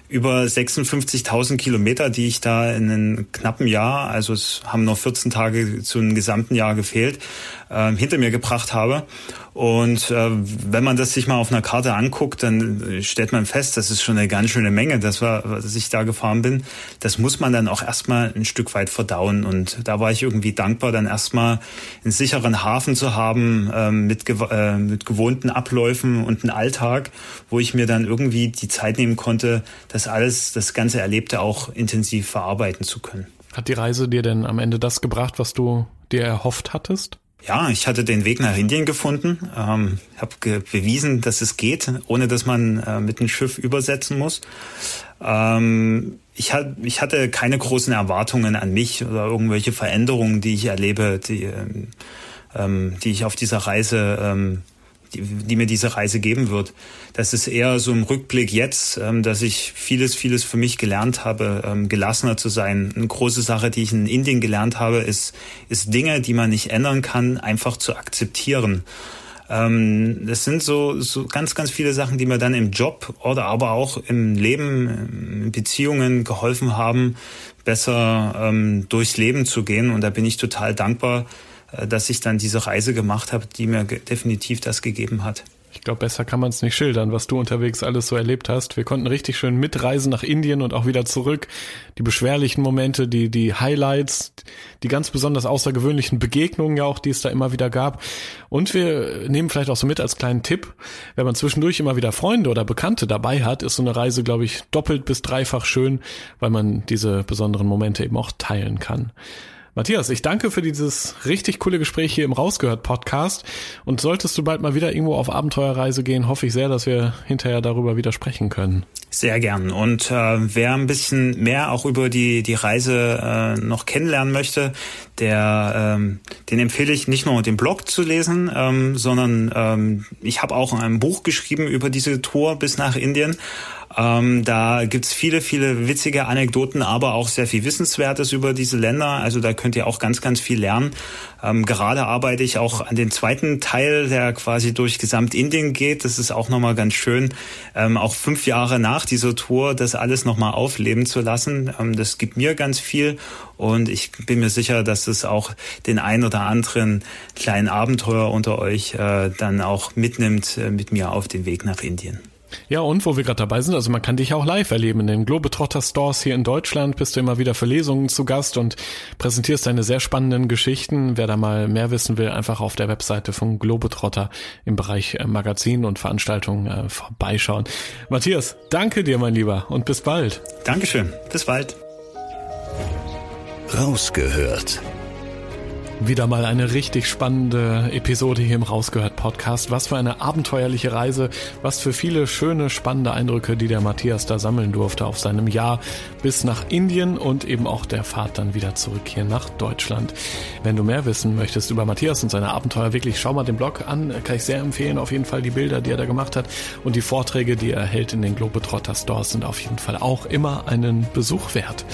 über 56.000 Kilometer, die ich da in einem knappen Jahr, also es haben noch 14 Tage zu einem gesamten Jahr gefehlt, äh, hinter mir gebracht habe. Und äh, wenn man das sich mal auf einer Karte anguckt, dann stellt man fest, das ist schon eine ganz schöne Menge, das war, dass ich da gefahren bin. Das muss man dann auch erstmal ein Stück weit verdauen. Und da war ich irgendwie dankbar, dann erstmal einen sicheren Hafen zu haben, äh, mit, äh, mit gewohnten Abläufen und einen Alltag, wo ich mir dann irgendwie die Zeit nehmen konnte, das alles, das ganze Erlebte auch intensiv verarbeiten zu können. Hat die Reise dir denn am Ende das gebracht, was du dir erhofft hattest? Ja, ich hatte den Weg nach Indien gefunden, ähm, habe bewiesen, dass es geht, ohne dass man äh, mit einem Schiff übersetzen muss. Ähm, ich, hat, ich hatte keine großen Erwartungen an mich oder irgendwelche Veränderungen, die ich erlebe, die, ähm, ähm die ich auf dieser Reise ähm, die, die mir diese Reise geben wird. Das ist eher so im Rückblick jetzt, ähm, dass ich vieles, vieles für mich gelernt habe, ähm, gelassener zu sein. Eine große Sache, die ich in Indien gelernt habe, ist, ist Dinge, die man nicht ändern kann, einfach zu akzeptieren. Ähm, das sind so, so ganz, ganz viele Sachen, die mir dann im Job oder aber auch im Leben, in Beziehungen geholfen haben, besser durchs Leben zu gehen. Und da bin ich total dankbar, dass ich dann diese Reise gemacht habe, die mir definitiv das gegeben hat. Ich glaube, besser kann man es nicht schildern, was du unterwegs alles so erlebt hast. Wir konnten richtig schön mitreisen nach Indien und auch wieder zurück. Die beschwerlichen Momente, die, die Highlights, die ganz besonders außergewöhnlichen Begegnungen ja auch, die es da immer wieder gab. Und wir nehmen vielleicht auch so mit als kleinen Tipp, wenn man zwischendurch immer wieder Freunde oder Bekannte dabei hat, ist so eine Reise, glaube ich, doppelt bis dreifach schön, weil man diese besonderen Momente eben auch teilen kann. Matthias, ich danke für dieses richtig coole Gespräch hier im Rausgehört Podcast. Und solltest du bald mal wieder irgendwo auf Abenteuerreise gehen, hoffe ich sehr, dass wir hinterher darüber wieder sprechen können. Sehr gern. Und äh, wer ein bisschen mehr auch über die, die Reise äh, noch kennenlernen möchte, der, ähm, den empfehle ich nicht nur den Blog zu lesen, ähm, sondern ähm, ich habe auch ein Buch geschrieben über diese Tour bis nach Indien. Ähm, da gibt's viele, viele witzige Anekdoten, aber auch sehr viel Wissenswertes über diese Länder. Also da könnt ihr auch ganz, ganz viel lernen. Ähm, gerade arbeite ich auch an den zweiten Teil, der quasi durch Gesamtindien geht. Das ist auch nochmal ganz schön, ähm, auch fünf Jahre nach dieser Tour das alles nochmal aufleben zu lassen. Ähm, das gibt mir ganz viel und ich bin mir sicher, dass es auch den ein oder anderen kleinen Abenteuer unter euch äh, dann auch mitnimmt äh, mit mir auf den Weg nach Indien. Ja, und wo wir gerade dabei sind, also man kann dich auch live erleben. In den Globetrotter Stores hier in Deutschland bist du immer wieder für Lesungen zu Gast und präsentierst deine sehr spannenden Geschichten. Wer da mal mehr wissen will, einfach auf der Webseite von Globetrotter im Bereich äh, Magazin und Veranstaltungen äh, vorbeischauen. Matthias, danke dir, mein Lieber, und bis bald. Dankeschön. Bis bald. Rausgehört wieder mal eine richtig spannende Episode hier im Rausgehört Podcast. Was für eine abenteuerliche Reise, was für viele schöne, spannende Eindrücke, die der Matthias da sammeln durfte auf seinem Jahr bis nach Indien und eben auch der Fahrt dann wieder zurück hier nach Deutschland. Wenn du mehr wissen möchtest über Matthias und seine Abenteuer, wirklich schau mal den Blog an, kann ich sehr empfehlen. Auf jeden Fall die Bilder, die er da gemacht hat und die Vorträge, die er hält in den Globetrotter Stores sind auf jeden Fall auch immer einen Besuch wert.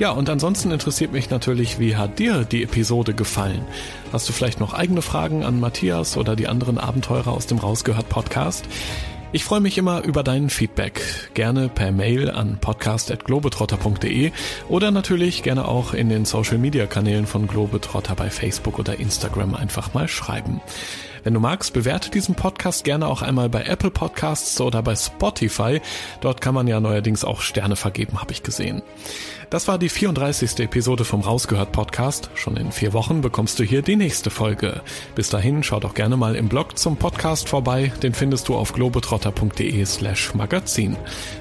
Ja, und ansonsten interessiert mich natürlich, wie hat dir die Episode gefallen? Hast du vielleicht noch eigene Fragen an Matthias oder die anderen Abenteurer aus dem Rausgehört Podcast? Ich freue mich immer über deinen Feedback. Gerne per Mail an podcast.globetrotter.de oder natürlich gerne auch in den Social Media Kanälen von Globetrotter bei Facebook oder Instagram einfach mal schreiben. Wenn du magst, bewerte diesen Podcast gerne auch einmal bei Apple Podcasts oder bei Spotify. Dort kann man ja neuerdings auch Sterne vergeben, habe ich gesehen. Das war die 34. Episode vom Rausgehört Podcast. Schon in vier Wochen bekommst du hier die nächste Folge. Bis dahin schau doch gerne mal im Blog zum Podcast vorbei. Den findest du auf globetrotter.de slash magazin.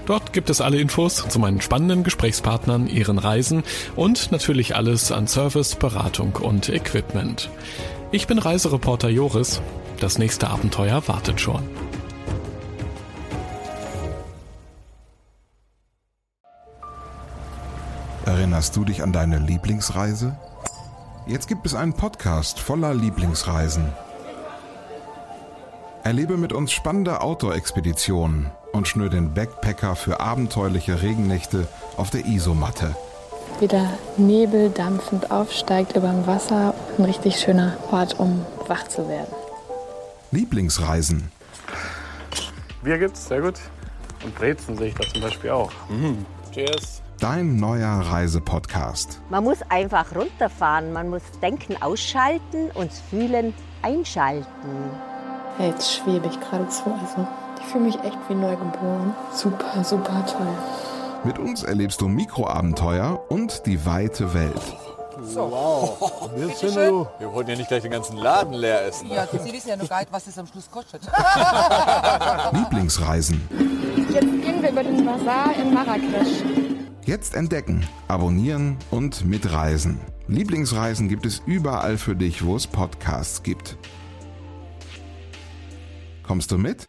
Dort gibt es alle Infos zu meinen spannenden Gesprächspartnern, ihren Reisen und natürlich alles an Service, Beratung und Equipment. Ich bin Reisereporter Joris. Das nächste Abenteuer wartet schon. Erinnerst du dich an deine Lieblingsreise? Jetzt gibt es einen Podcast voller Lieblingsreisen. Erlebe mit uns spannende Outdoor-Expeditionen und schnür den Backpacker für abenteuerliche Regennächte auf der Isomatte. Wie der Nebel dampfend aufsteigt über dem Wasser. Ein richtig schöner Ort, um wach zu werden. Lieblingsreisen. Bier gibt's, sehr gut. Und Brezen sehe ich da zum Beispiel auch. Mhm. Cheers. Dein neuer Reisepodcast. Man muss einfach runterfahren, man muss Denken ausschalten und Fühlen einschalten. Ja, jetzt schwebe ich geradezu. Also, ich fühle mich echt wie neugeboren. Super, super toll. Mit uns erlebst du Mikroabenteuer und die weite Welt. So. Wow. Jetzt sind wir, wir wollten ja nicht gleich den ganzen Laden leer essen. Ja, Sie wissen ja noch gar nicht, was es am Schluss kostet. Lieblingsreisen. Jetzt gehen wir über den Bazar in Marrakesch. Jetzt entdecken, abonnieren und mitreisen. Lieblingsreisen gibt es überall für dich, wo es Podcasts gibt. Kommst du mit?